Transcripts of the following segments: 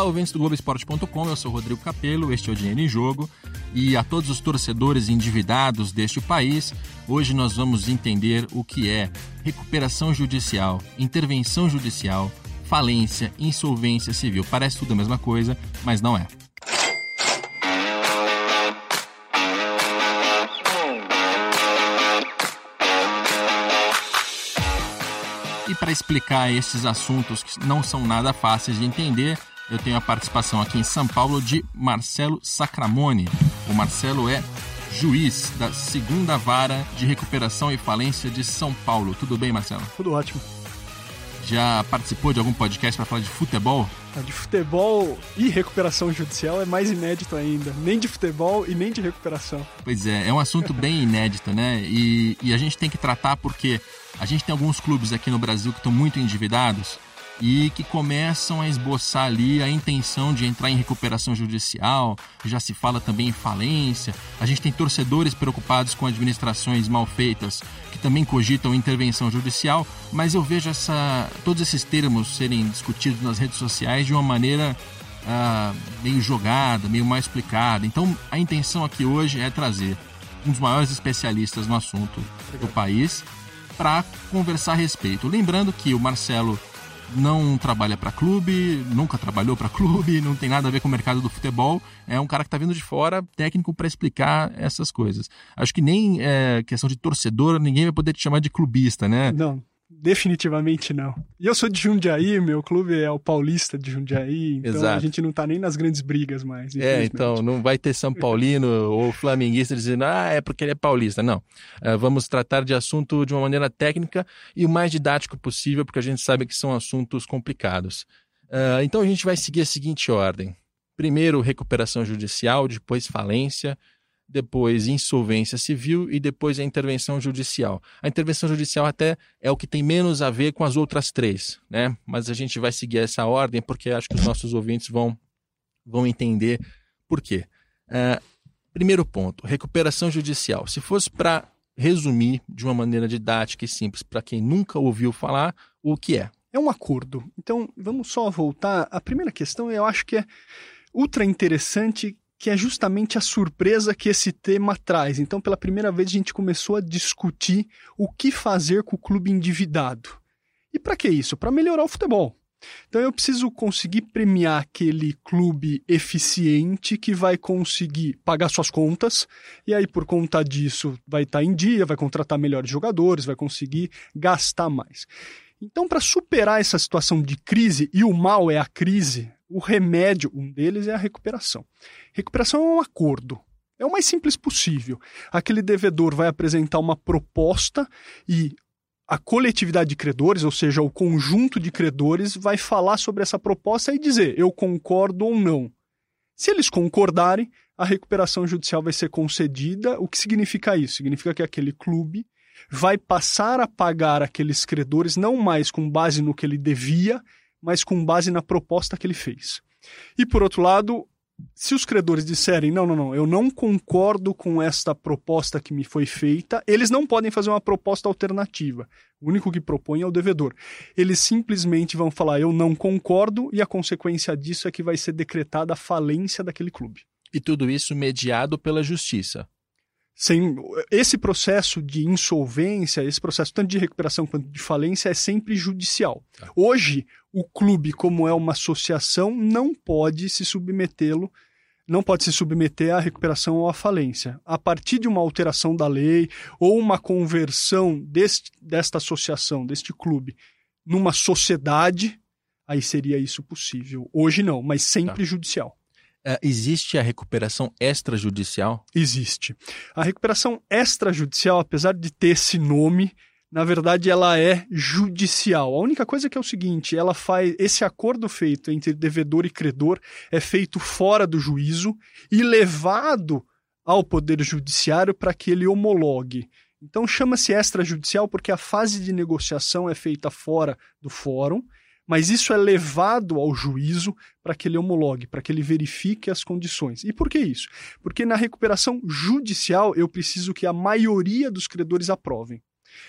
Olá, ouvintes do Globoesporte.com, eu sou Rodrigo Capello, este é o Dinheiro em Jogo. E a todos os torcedores endividados deste país, hoje nós vamos entender o que é recuperação judicial, intervenção judicial, falência, insolvência civil. Parece tudo a mesma coisa, mas não é. E para explicar esses assuntos que não são nada fáceis de entender, eu tenho a participação aqui em São Paulo de Marcelo Sacramone. O Marcelo é juiz da segunda vara de recuperação e falência de São Paulo. Tudo bem, Marcelo? Tudo ótimo. Já participou de algum podcast para falar de futebol? Ah, de futebol e recuperação judicial é mais inédito ainda. Nem de futebol e nem de recuperação. Pois é, é um assunto bem inédito, né? E, e a gente tem que tratar porque a gente tem alguns clubes aqui no Brasil que estão muito endividados e que começam a esboçar ali a intenção de entrar em recuperação judicial, já se fala também em falência. A gente tem torcedores preocupados com administrações mal feitas que também cogitam intervenção judicial, mas eu vejo essa, todos esses termos serem discutidos nas redes sociais de uma maneira ah, meio jogada, meio mal explicada. Então a intenção aqui hoje é trazer um dos maiores especialistas no assunto do país para conversar a respeito. Lembrando que o Marcelo não trabalha para clube, nunca trabalhou para clube, não tem nada a ver com o mercado do futebol. É um cara que está vindo de fora, técnico, para explicar essas coisas. Acho que nem é, questão de torcedor, ninguém vai poder te chamar de clubista, né? Não. Definitivamente não. E eu sou de Jundiaí, meu clube é o Paulista de Jundiaí, então Exato. a gente não tá nem nas grandes brigas mais. É, então não vai ter São Paulino ou flamenguista dizendo, ah, é porque ele é paulista. Não. Uh, vamos tratar de assunto de uma maneira técnica e o mais didático possível, porque a gente sabe que são assuntos complicados. Uh, então a gente vai seguir a seguinte ordem: primeiro, recuperação judicial, depois falência, depois insolvência civil e depois a intervenção judicial. A intervenção judicial até é o que tem menos a ver com as outras três, né? Mas a gente vai seguir essa ordem porque acho que os nossos ouvintes vão, vão entender por quê. Uh, primeiro ponto, recuperação judicial. Se fosse para resumir de uma maneira didática e simples para quem nunca ouviu falar, o que é? É um acordo. Então, vamos só voltar. A primeira questão eu acho que é ultra interessante que é justamente a surpresa que esse tema traz. Então, pela primeira vez, a gente começou a discutir o que fazer com o clube endividado. E para que isso? Para melhorar o futebol. Então, eu preciso conseguir premiar aquele clube eficiente que vai conseguir pagar suas contas, e aí, por conta disso, vai estar tá em dia, vai contratar melhores jogadores, vai conseguir gastar mais. Então, para superar essa situação de crise, e o mal é a crise, o remédio, um deles é a recuperação. Recuperação é um acordo. É o mais simples possível. Aquele devedor vai apresentar uma proposta e a coletividade de credores, ou seja, o conjunto de credores, vai falar sobre essa proposta e dizer eu concordo ou não. Se eles concordarem, a recuperação judicial vai ser concedida. O que significa isso? Significa que aquele clube vai passar a pagar aqueles credores não mais com base no que ele devia, mas com base na proposta que ele fez. E por outro lado, se os credores disserem não, não, não, eu não concordo com esta proposta que me foi feita, eles não podem fazer uma proposta alternativa. O único que propõe é o devedor. Eles simplesmente vão falar eu não concordo e a consequência disso é que vai ser decretada a falência daquele clube. E tudo isso mediado pela justiça sem esse processo de insolvência, esse processo tanto de recuperação quanto de falência é sempre judicial. Tá. Hoje, o clube, como é uma associação, não pode se submetê-lo, não pode se submeter à recuperação ou à falência. A partir de uma alteração da lei ou uma conversão deste, desta associação, deste clube, numa sociedade, aí seria isso possível. Hoje não, mas sempre tá. judicial. Uh, existe a recuperação extrajudicial? Existe. A recuperação extrajudicial, apesar de ter esse nome, na verdade ela é judicial. A única coisa que é o seguinte, ela faz esse acordo feito entre devedor e credor é feito fora do juízo e levado ao poder judiciário para que ele homologue. Então chama-se extrajudicial porque a fase de negociação é feita fora do fórum mas isso é levado ao juízo para que ele homologue, para que ele verifique as condições. E por que isso? Porque na recuperação judicial eu preciso que a maioria dos credores aprovem.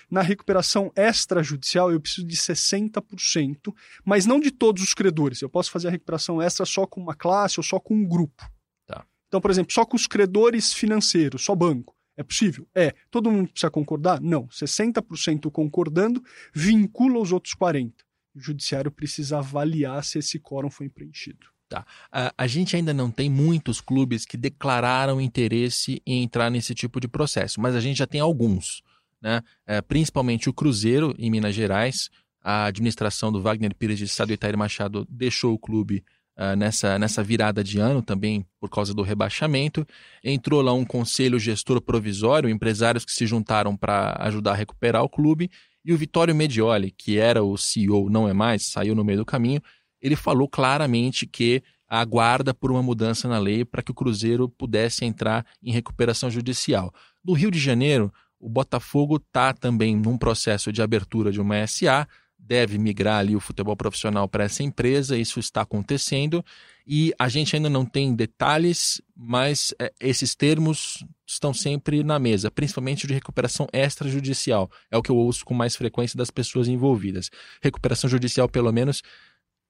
Na recuperação extrajudicial, eu preciso de 60%, mas não de todos os credores. Eu posso fazer a recuperação extra só com uma classe ou só com um grupo. Tá. Então, por exemplo, só com os credores financeiros, só banco. É possível? É. Todo mundo precisa concordar? Não. 60% concordando vincula os outros 40%. O judiciário precisa avaliar se esse quórum foi preenchido. Tá. A, a, gente ainda não tem muitos clubes que declararam interesse em entrar nesse tipo de processo, mas a gente já tem alguns. Né? É, principalmente o Cruzeiro, em Minas Gerais. A administração do Wagner Pires de Sá do Itair Machado deixou o clube uh, nessa, nessa virada de ano, também por causa do rebaixamento. Entrou lá um conselho gestor provisório, empresários que se juntaram para ajudar a recuperar o clube. E o Vitório Medioli, que era o CEO, não é mais, saiu no meio do caminho, ele falou claramente que aguarda por uma mudança na lei para que o Cruzeiro pudesse entrar em recuperação judicial. No Rio de Janeiro, o Botafogo está também num processo de abertura de uma SA, deve migrar ali o futebol profissional para essa empresa, isso está acontecendo e a gente ainda não tem detalhes, mas é, esses termos estão sempre na mesa, principalmente de recuperação extrajudicial. É o que eu ouço com mais frequência das pessoas envolvidas. Recuperação judicial, pelo menos,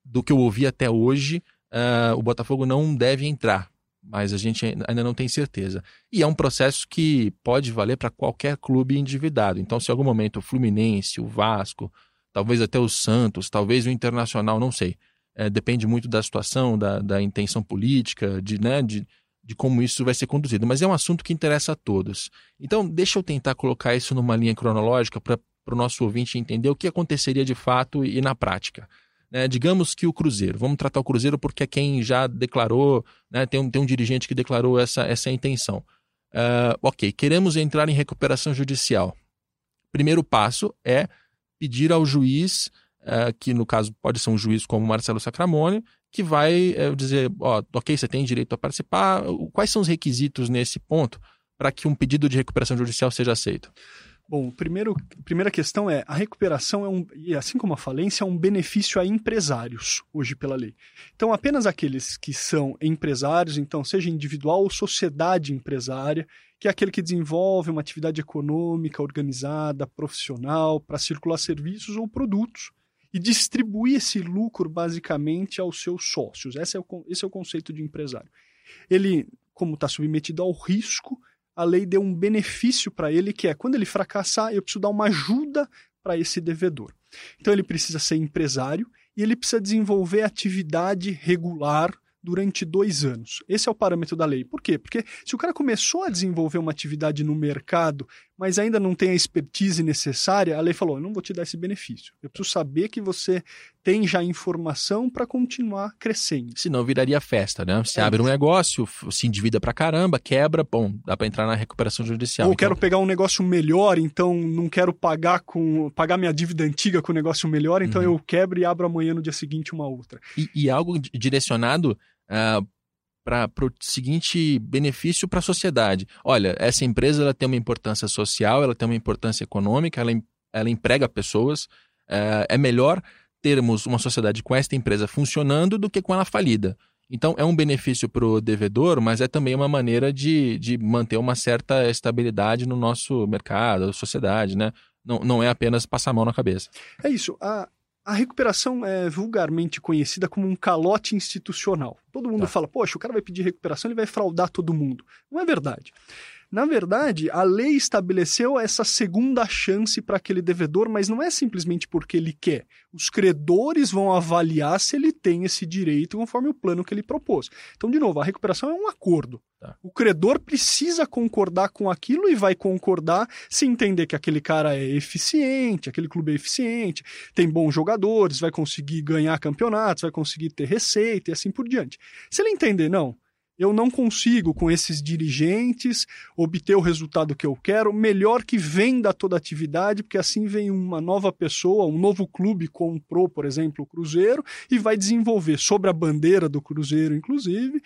do que eu ouvi até hoje, uh, o Botafogo não deve entrar, mas a gente ainda não tem certeza. E é um processo que pode valer para qualquer clube endividado. Então, se em algum momento o Fluminense, o Vasco, talvez até o Santos, talvez o Internacional, não sei. É, depende muito da situação, da, da intenção política, de, né, de, de como isso vai ser conduzido. Mas é um assunto que interessa a todos. Então, deixa eu tentar colocar isso numa linha cronológica para o nosso ouvinte entender o que aconteceria de fato e na prática. Né, digamos que o Cruzeiro, vamos tratar o Cruzeiro porque é quem já declarou, né, tem, um, tem um dirigente que declarou essa, essa intenção. Uh, ok, queremos entrar em recuperação judicial. Primeiro passo é pedir ao juiz, uh, que no caso pode ser um juiz como Marcelo Sacramone, que vai uh, dizer, ó, ok, você tem direito a participar, quais são os requisitos nesse ponto para que um pedido de recuperação judicial seja aceito? Bom, primeiro, primeira questão é a recuperação é um, e assim como a falência, é um benefício a empresários hoje pela lei. Então, apenas aqueles que são empresários, então seja individual ou sociedade empresária, que é aquele que desenvolve uma atividade econômica organizada, profissional, para circular serviços ou produtos e distribuir esse lucro basicamente aos seus sócios. Esse é o, esse é o conceito de empresário. Ele, como está submetido ao risco, a lei deu um benefício para ele, que é quando ele fracassar, eu preciso dar uma ajuda para esse devedor. Então ele precisa ser empresário e ele precisa desenvolver atividade regular durante dois anos. Esse é o parâmetro da lei. Por quê? Porque se o cara começou a desenvolver uma atividade no mercado, mas ainda não tem a expertise necessária, a lei falou: eu não vou te dar esse benefício. Eu preciso saber que você tem já informação para continuar crescendo. Senão viraria festa, né? Você é abre isso. um negócio, se endivida pra caramba, quebra, bom, dá para entrar na recuperação judicial. Ou então... quero pegar um negócio melhor, então não quero pagar com pagar minha dívida antiga com o um negócio melhor, então uhum. eu quebro e abro amanhã no dia seguinte uma outra. E, e algo direcionado uh, para o seguinte benefício para a sociedade. Olha, essa empresa ela tem uma importância social, ela tem uma importância econômica, ela, ela emprega pessoas. Uh, é melhor termos uma sociedade com esta empresa funcionando do que com ela falida. Então, é um benefício para o devedor, mas é também uma maneira de, de manter uma certa estabilidade no nosso mercado, sociedade, né? Não, não é apenas passar a mão na cabeça. É isso. A, a recuperação é vulgarmente conhecida como um calote institucional. Todo mundo tá. fala, poxa, o cara vai pedir recuperação, ele vai fraudar todo mundo. Não é verdade. Na verdade, a lei estabeleceu essa segunda chance para aquele devedor, mas não é simplesmente porque ele quer. Os credores vão avaliar se ele tem esse direito conforme o plano que ele propôs. Então, de novo, a recuperação é um acordo. Tá. O credor precisa concordar com aquilo e vai concordar se entender que aquele cara é eficiente, aquele clube é eficiente, tem bons jogadores, vai conseguir ganhar campeonatos, vai conseguir ter receita e assim por diante. Se ele entender, não, eu não consigo, com esses dirigentes, obter o resultado que eu quero, melhor que venda toda a atividade, porque assim vem uma nova pessoa, um novo clube comprou, por exemplo, o Cruzeiro, e vai desenvolver sobre a bandeira do Cruzeiro, inclusive,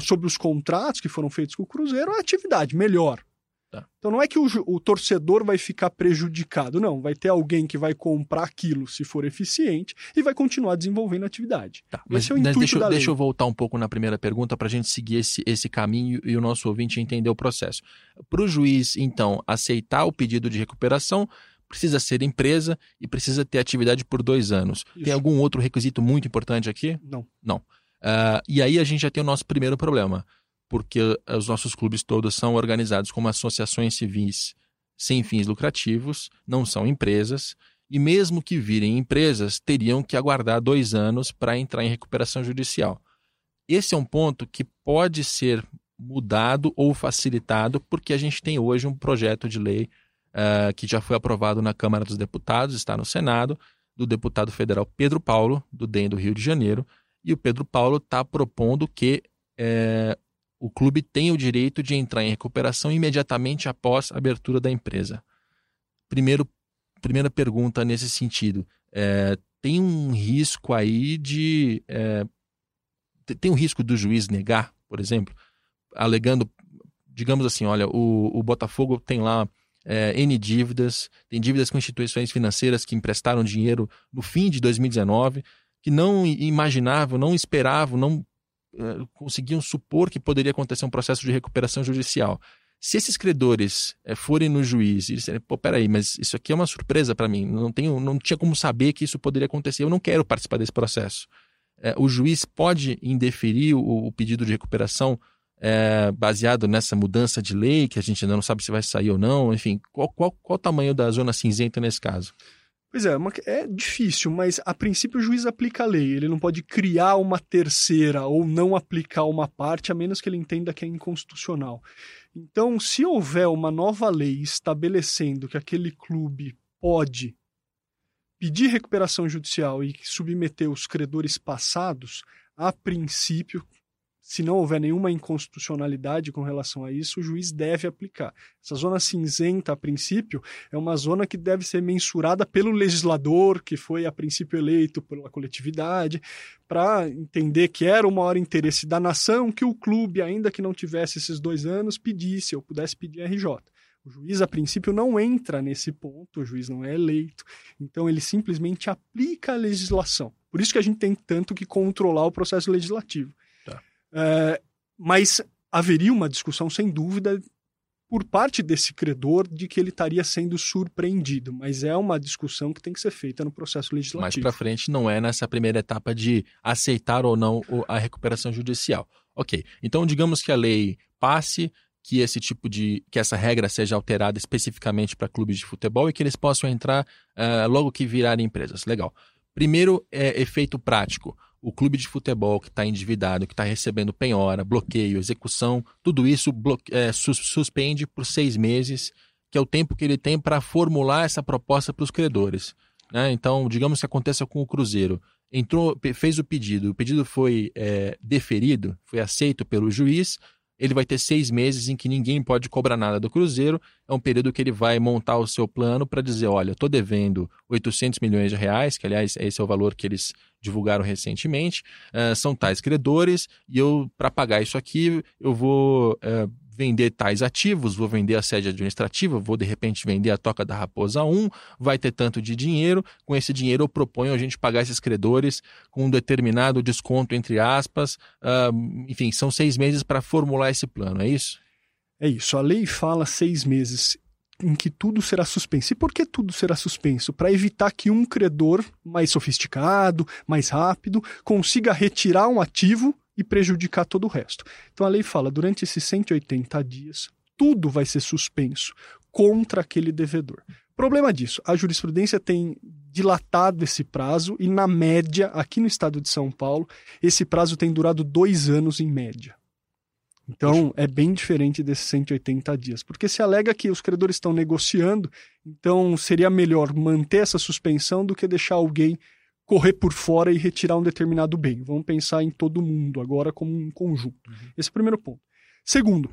sobre os contratos que foram feitos com o Cruzeiro, a atividade melhor. Tá. Então não é que o, o, torcedor vai ficar prejudicado, não. Vai ter alguém que vai comprar aquilo se for eficiente e vai continuar desenvolvendo a atividade. Tá, mas esse é o intuito deixa, da deixa eu voltar um pouco na primeira pergunta para a gente seguir esse, esse caminho e o nosso ouvinte entender o processo. Para o juiz, então, aceitar o pedido de recuperação, precisa ser empresa e precisa ter atividade por dois anos. Isso. Tem algum outro requisito muito importante aqui? Não. Não. Uh, e aí a gente já tem o nosso primeiro problema, porque os nossos clubes todos são organizados como associações civis sem fins lucrativos, não são empresas, e mesmo que virem empresas, teriam que aguardar dois anos para entrar em recuperação judicial. Esse é um ponto que pode ser mudado ou facilitado, porque a gente tem hoje um projeto de lei uh, que já foi aprovado na Câmara dos Deputados, está no Senado, do deputado federal Pedro Paulo, do DEM do Rio de Janeiro, e o Pedro Paulo está propondo que é, o clube tenha o direito de entrar em recuperação imediatamente após a abertura da empresa. Primeiro, primeira pergunta nesse sentido: é, tem um risco aí de. É, tem um risco do juiz negar, por exemplo, alegando, digamos assim, olha, o, o Botafogo tem lá é, N dívidas, tem dívidas com instituições financeiras que emprestaram dinheiro no fim de 2019, que não imaginavam, não esperavam, não conseguiam supor que poderia acontecer um processo de recuperação judicial. Se esses credores é, forem no juiz e disserem, pô, peraí, mas isso aqui é uma surpresa para mim, não, tenho, não tinha como saber que isso poderia acontecer, eu não quero participar desse processo. É, o juiz pode indeferir o, o pedido de recuperação é, baseado nessa mudança de lei, que a gente ainda não sabe se vai sair ou não, enfim, qual, qual, qual o tamanho da zona cinzenta nesse caso? Pois é, é difícil, mas a princípio o juiz aplica a lei. Ele não pode criar uma terceira ou não aplicar uma parte, a menos que ele entenda que é inconstitucional. Então, se houver uma nova lei estabelecendo que aquele clube pode pedir recuperação judicial e submeter os credores passados, a princípio, se não houver nenhuma inconstitucionalidade com relação a isso, o juiz deve aplicar. Essa zona cinzenta, a princípio, é uma zona que deve ser mensurada pelo legislador, que foi a princípio eleito pela coletividade, para entender que era o maior interesse da nação que o clube, ainda que não tivesse esses dois anos, pedisse ou pudesse pedir RJ. O juiz, a princípio, não entra nesse ponto, o juiz não é eleito, então ele simplesmente aplica a legislação. Por isso que a gente tem tanto que controlar o processo legislativo. É, mas haveria uma discussão, sem dúvida, por parte desse credor de que ele estaria sendo surpreendido, mas é uma discussão que tem que ser feita no processo legislativo. Mais para frente não é nessa primeira etapa de aceitar ou não a recuperação judicial. Ok, então digamos que a lei passe, que esse tipo de que essa regra seja alterada especificamente para clubes de futebol e que eles possam entrar uh, logo que virarem empresas. Legal. Primeiro é efeito prático o clube de futebol que está endividado, que está recebendo penhora, bloqueio, execução, tudo isso é, suspende por seis meses, que é o tempo que ele tem para formular essa proposta para os credores. Né? Então, digamos que aconteça com o Cruzeiro. Entrou, fez o pedido, o pedido foi é, deferido, foi aceito pelo juiz, ele vai ter seis meses em que ninguém pode cobrar nada do Cruzeiro. É um período que ele vai montar o seu plano para dizer: olha, estou devendo 800 milhões de reais, que aliás esse é o valor que eles divulgaram recentemente. Uh, são tais credores e eu, para pagar isso aqui, eu vou uh, vender tais ativos, vou vender a sede administrativa, vou de repente vender a Toca da Raposa 1, vai ter tanto de dinheiro. Com esse dinheiro eu proponho a gente pagar esses credores com um determinado desconto, entre aspas. Uh, enfim, são seis meses para formular esse plano, é isso? É isso. A lei fala seis meses em que tudo será suspenso. E por que tudo será suspenso? Para evitar que um credor mais sofisticado, mais rápido, consiga retirar um ativo e prejudicar todo o resto. Então a lei fala, durante esses 180 dias, tudo vai ser suspenso contra aquele devedor. Problema disso, a jurisprudência tem dilatado esse prazo e, na média, aqui no estado de São Paulo, esse prazo tem durado dois anos em média. Então, é bem diferente desses 180 dias, porque se alega que os credores estão negociando, então seria melhor manter essa suspensão do que deixar alguém correr por fora e retirar um determinado bem. Vamos pensar em todo mundo agora como um conjunto. Uhum. Esse é o primeiro ponto. Segundo,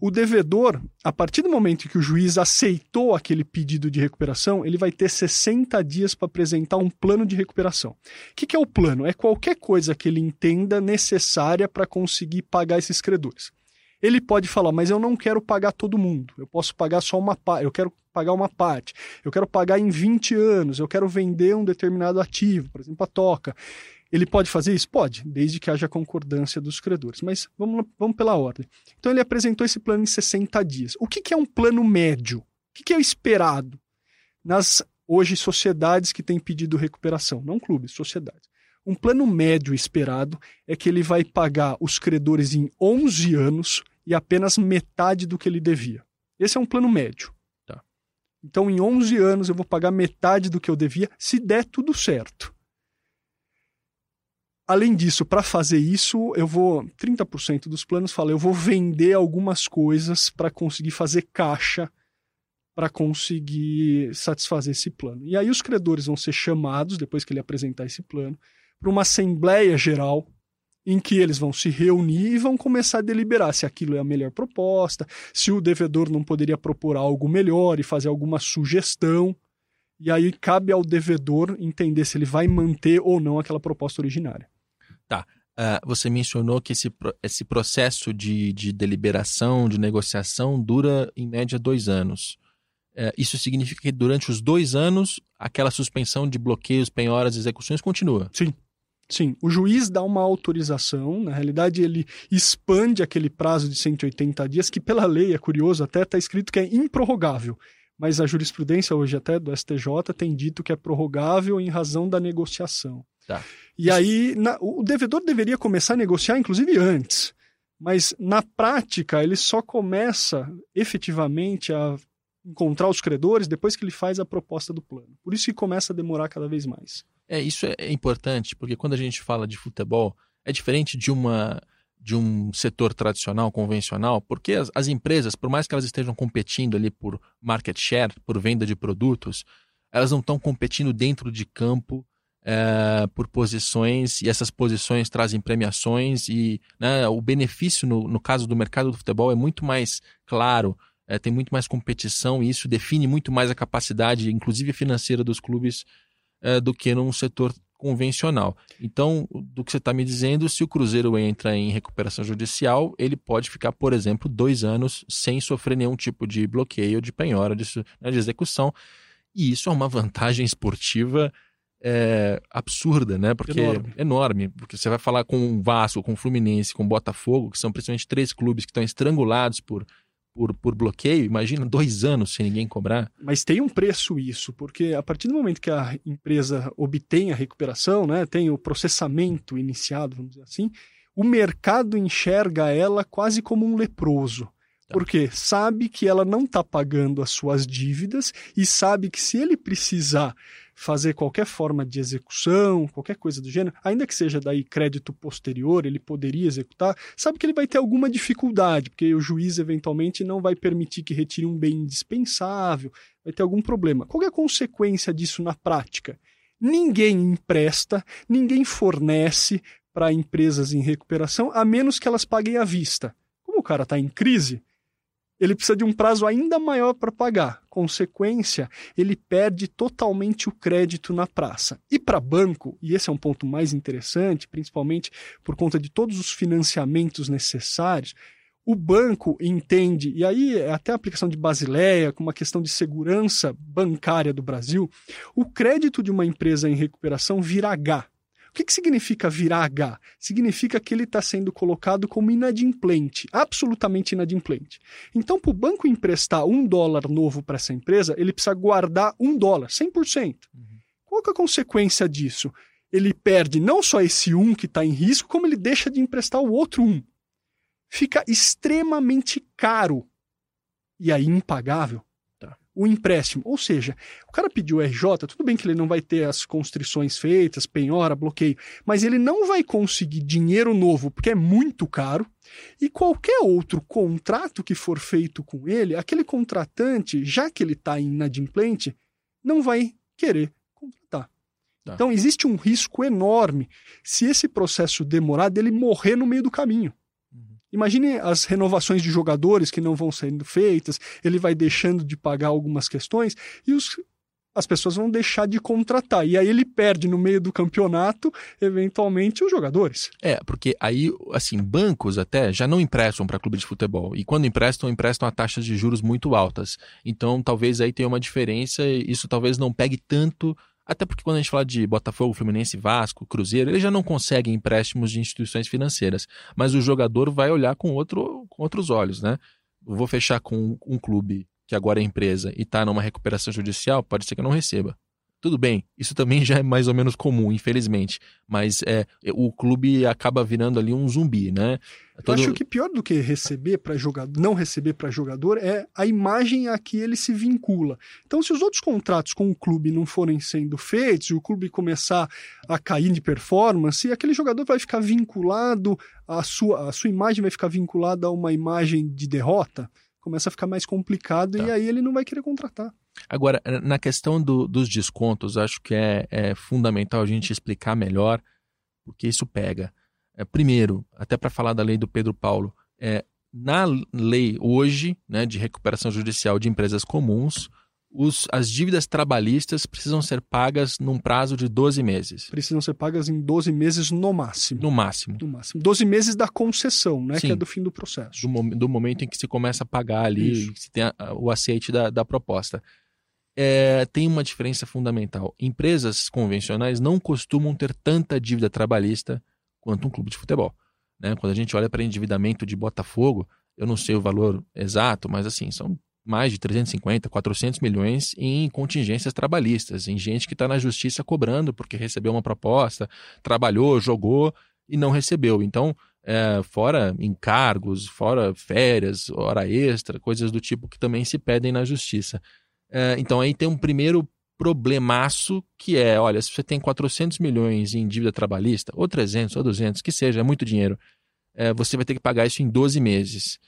o devedor, a partir do momento que o juiz aceitou aquele pedido de recuperação, ele vai ter 60 dias para apresentar um plano de recuperação. O que, que é o plano? É qualquer coisa que ele entenda necessária para conseguir pagar esses credores. Ele pode falar, mas eu não quero pagar todo mundo. Eu posso pagar só uma parte. Eu quero pagar uma parte. Eu quero pagar em 20 anos. Eu quero vender um determinado ativo, por exemplo, a toca. Ele pode fazer isso? Pode, desde que haja concordância dos credores. Mas vamos, vamos pela ordem. Então ele apresentou esse plano em 60 dias. O que, que é um plano médio? O que, que é o esperado? nas hoje sociedades que têm pedido recuperação, não clubes, sociedades. Um plano médio esperado é que ele vai pagar os credores em 11 anos e apenas metade do que ele devia. Esse é um plano médio. Tá. Então, em 11 anos, eu vou pagar metade do que eu devia, se der tudo certo. Além disso, para fazer isso, eu vou 30% dos planos fala, eu vou vender algumas coisas para conseguir fazer caixa para conseguir satisfazer esse plano. E aí os credores vão ser chamados depois que ele apresentar esse plano para uma assembleia geral em que eles vão se reunir e vão começar a deliberar se aquilo é a melhor proposta, se o devedor não poderia propor algo melhor e fazer alguma sugestão. E aí cabe ao devedor entender se ele vai manter ou não aquela proposta originária. Tá. Uh, você mencionou que esse, esse processo de, de deliberação, de negociação, dura em média dois anos. Uh, isso significa que durante os dois anos, aquela suspensão de bloqueios, penhoras e execuções continua? Sim. Sim, o juiz dá uma autorização, na realidade ele expande aquele prazo de 180 dias, que pela lei, é curioso, até está escrito que é improrrogável, mas a jurisprudência hoje até do STJ tem dito que é prorrogável em razão da negociação. Tá. E aí na, o devedor deveria começar a negociar, inclusive antes, mas na prática ele só começa efetivamente a encontrar os credores depois que ele faz a proposta do plano. Por isso que começa a demorar cada vez mais. É, isso é, é importante, porque quando a gente fala de futebol, é diferente de uma de um setor tradicional, convencional, porque as, as, empresas, por mais que elas estejam competindo ali por market share, por venda de produtos, elas não estão competindo dentro de campo é, por posições, e essas posições trazem premiações, e né, o benefício, no, no caso do mercado do futebol, é muito mais claro, é, tem muito mais competição, e isso define muito mais a capacidade, inclusive financeira, dos clubes é, do que num setor convencional. Então, do que você está me dizendo, se o Cruzeiro entra em recuperação judicial, ele pode ficar, por exemplo, dois anos sem sofrer nenhum tipo de bloqueio, de penhora, de, né, de execução. E isso é uma vantagem esportiva é, absurda, né? Porque enorme. enorme. Porque você vai falar com o Vasco, com o Fluminense, com o Botafogo, que são principalmente três clubes que estão estrangulados por por, por bloqueio, imagina dois anos sem ninguém cobrar. Mas tem um preço isso, porque a partir do momento que a empresa obtém a recuperação, né, tem o processamento iniciado, vamos dizer assim, o mercado enxerga ela quase como um leproso. Tá. Porque sabe que ela não está pagando as suas dívidas e sabe que se ele precisar fazer qualquer forma de execução, qualquer coisa do gênero, ainda que seja daí crédito posterior, ele poderia executar, sabe que ele vai ter alguma dificuldade, porque o juiz eventualmente não vai permitir que retire um bem indispensável, vai ter algum problema. Qual é a consequência disso na prática? Ninguém empresta, ninguém fornece para empresas em recuperação, a menos que elas paguem à vista. Como o cara está em crise, ele precisa de um prazo ainda maior para pagar. Consequência, ele perde totalmente o crédito na praça. E para banco, e esse é um ponto mais interessante, principalmente por conta de todos os financiamentos necessários, o banco entende, e aí é até a aplicação de Basileia, com uma questão de segurança bancária do Brasil, o crédito de uma empresa em recuperação vira H, que, que significa virar H? Significa que ele está sendo colocado como inadimplente, absolutamente inadimplente. Então, para o banco emprestar um dólar novo para essa empresa, ele precisa guardar um dólar, 100%. Uhum. Qual que é a consequência disso? Ele perde não só esse um que está em risco, como ele deixa de emprestar o outro um. Fica extremamente caro e aí impagável o empréstimo. Ou seja, o cara pediu RJ, tudo bem que ele não vai ter as constrições feitas, penhora, bloqueio, mas ele não vai conseguir dinheiro novo porque é muito caro. E qualquer outro contrato que for feito com ele, aquele contratante, já que ele está inadimplente, não vai querer contratar. Tá. Então existe um risco enorme se esse processo demorar dele morrer no meio do caminho. Imagine as renovações de jogadores que não vão sendo feitas, ele vai deixando de pagar algumas questões e os, as pessoas vão deixar de contratar. E aí ele perde no meio do campeonato, eventualmente, os jogadores. É, porque aí, assim, bancos até já não emprestam para clube de futebol. E quando emprestam, emprestam a taxas de juros muito altas. Então, talvez aí tenha uma diferença, isso talvez não pegue tanto até porque quando a gente fala de Botafogo, Fluminense, Vasco, Cruzeiro, eles já não conseguem empréstimos de instituições financeiras. Mas o jogador vai olhar com, outro, com outros olhos, né? vou fechar com um clube que agora é empresa, e está numa recuperação judicial, pode ser que não receba. Tudo bem, isso também já é mais ou menos comum, infelizmente. Mas é, o clube acaba virando ali um zumbi, né? Todo... Eu acho que pior do que receber para jogador, não receber para jogador é a imagem a que ele se vincula. Então, se os outros contratos com o clube não forem sendo feitos e o clube começar a cair de performance, aquele jogador vai ficar vinculado, a sua, a sua imagem vai ficar vinculada a uma imagem de derrota, começa a ficar mais complicado tá. e aí ele não vai querer contratar. Agora, na questão do, dos descontos, acho que é, é, fundamental a gente explicar melhor porque isso pega. É, primeiro, até para falar da lei do Pedro Paulo, é, na lei hoje né, de recuperação judicial de empresas comuns, os, as dívidas trabalhistas precisam ser pagas num prazo de 12 meses. Precisam ser pagas em 12 meses no máximo. No máximo. No máximo. 12 meses da concessão, né? Sim. Que é do fim do processo. Do, do momento em que se começa a pagar ali, se tem a, o aceite da, da proposta é, tem uma diferença fundamental. Empresas convencionais não costumam ter tanta dívida trabalhista quanto um clube de futebol. Né? Quando a gente olha para endividamento de Botafogo, eu não sei o valor exato, mas assim, são mais de 350, 400 milhões em contingências trabalhistas, em gente que está na justiça cobrando porque recebeu uma proposta, trabalhou, jogou e não recebeu. Então, é, fora encargos, fora férias, hora extra, coisas do tipo que também se pedem na justiça. É, então aí tem um primeiro problemaço que é, olha, se você tem 400 milhões em dívida trabalhista, ou 300, ou 200, que seja, é muito dinheiro, é, você vai ter que pagar isso em 12 meses.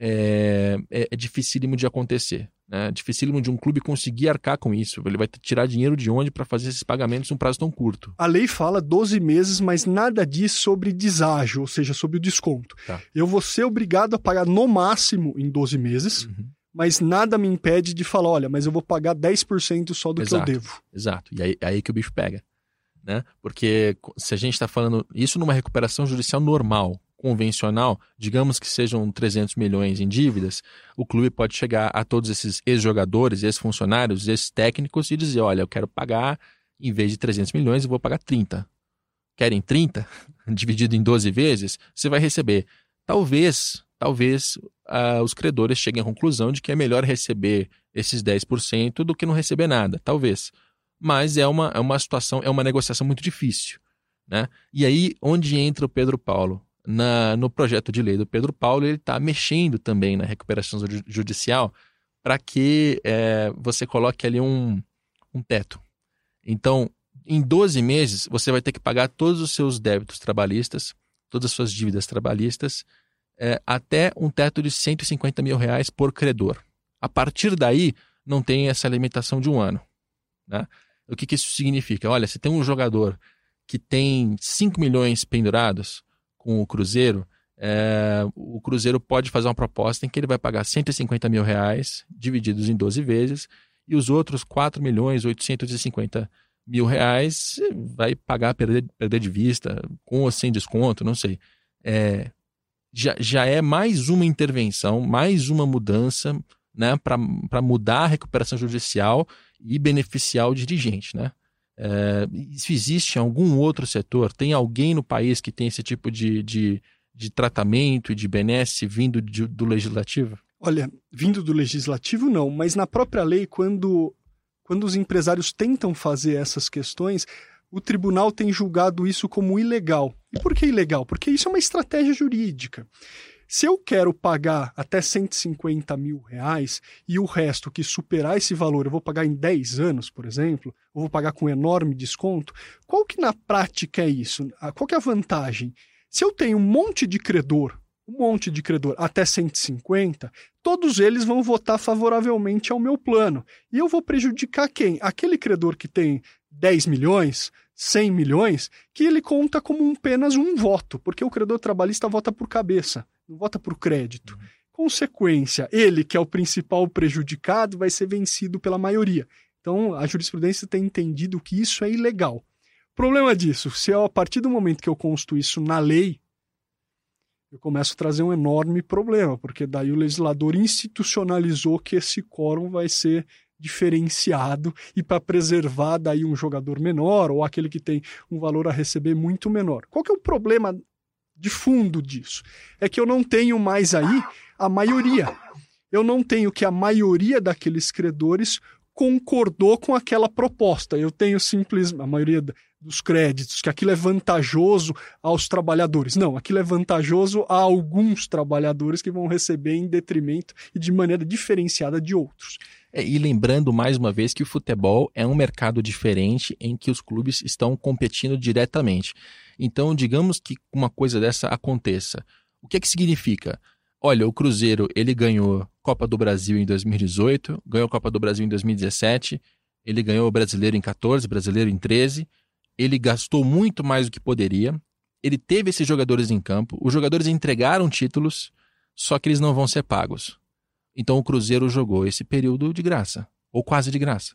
É, é, é dificílimo de acontecer. Né? Dificílimo de um clube conseguir arcar com isso. Ele vai tirar dinheiro de onde para fazer esses pagamentos num prazo tão curto. A lei fala 12 meses, mas nada diz sobre deságio, ou seja, sobre o desconto. Tá. Eu vou ser obrigado a pagar no máximo em 12 meses. Uhum mas nada me impede de falar, olha, mas eu vou pagar 10% só do exato, que eu devo. Exato, e aí, aí que o bicho pega. Né? Porque se a gente está falando isso numa recuperação judicial normal, convencional, digamos que sejam 300 milhões em dívidas, o clube pode chegar a todos esses ex-jogadores, ex-funcionários, ex-técnicos e dizer, olha, eu quero pagar, em vez de 300 milhões, eu vou pagar 30. Querem 30? Dividido em 12 vezes, você vai receber, talvez, talvez uh, os credores cheguem à conclusão de que é melhor receber esses 10% do que não receber nada, talvez. Mas é uma, é uma situação, é uma negociação muito difícil. Né? E aí, onde entra o Pedro Paulo? Na, no projeto de lei do Pedro Paulo, ele está mexendo também na recuperação judicial para que é, você coloque ali um, um teto. Então, em 12 meses, você vai ter que pagar todos os seus débitos trabalhistas, todas as suas dívidas trabalhistas, é, até um teto de 150 mil reais por credor. A partir daí, não tem essa limitação de um ano. Né? O que, que isso significa? Olha, se tem um jogador que tem 5 milhões pendurados com o Cruzeiro, é, o Cruzeiro pode fazer uma proposta em que ele vai pagar 150 mil reais, divididos em 12 vezes, e os outros 4 milhões 850 mil reais vai pagar, perder, perder de vista, com ou sem desconto, não sei. É, já, já é mais uma intervenção, mais uma mudança né, para mudar a recuperação judicial e beneficiar o dirigente. Né? É, se existe algum outro setor, tem alguém no país que tem esse tipo de, de, de tratamento e de benesse vindo de, do legislativo? Olha, vindo do legislativo não, mas na própria lei, quando, quando os empresários tentam fazer essas questões, o tribunal tem julgado isso como ilegal. E por que ilegal? Porque isso é uma estratégia jurídica. Se eu quero pagar até 150 mil reais e o resto que superar esse valor eu vou pagar em 10 anos, por exemplo, ou vou pagar com enorme desconto, qual que na prática é isso? Ah, qual que é a vantagem? Se eu tenho um monte de credor, um monte de credor até 150, todos eles vão votar favoravelmente ao meu plano. E eu vou prejudicar quem? Aquele credor que tem 10 milhões, 100 milhões, que ele conta como um, apenas um voto, porque o credor trabalhista vota por cabeça, não vota por crédito. Uhum. Consequência, ele, que é o principal prejudicado, vai ser vencido pela maioria. Então, a jurisprudência tem entendido que isso é ilegal. Problema disso, se eu, a partir do momento que eu consto isso na lei, eu começo a trazer um enorme problema, porque daí o legislador institucionalizou que esse quórum vai ser diferenciado e para preservar daí um jogador menor ou aquele que tem um valor a receber muito menor. Qual que é o problema de fundo disso? É que eu não tenho mais aí a maioria. eu não tenho que a maioria daqueles credores concordou com aquela proposta. Eu tenho simplesmente a maioria dos créditos que aquilo é vantajoso aos trabalhadores. Não, aquilo é vantajoso a alguns trabalhadores que vão receber em detrimento e de maneira diferenciada de outros. É, e lembrando mais uma vez que o futebol é um mercado diferente em que os clubes estão competindo diretamente. Então, digamos que uma coisa dessa aconteça. O que é que significa? Olha, o Cruzeiro, ele ganhou Copa do Brasil em 2018, ganhou Copa do Brasil em 2017, ele ganhou o Brasileiro em 14, Brasileiro em 13, ele gastou muito mais do que poderia, ele teve esses jogadores em campo, os jogadores entregaram títulos, só que eles não vão ser pagos. Então o Cruzeiro jogou esse período de graça, ou quase de graça.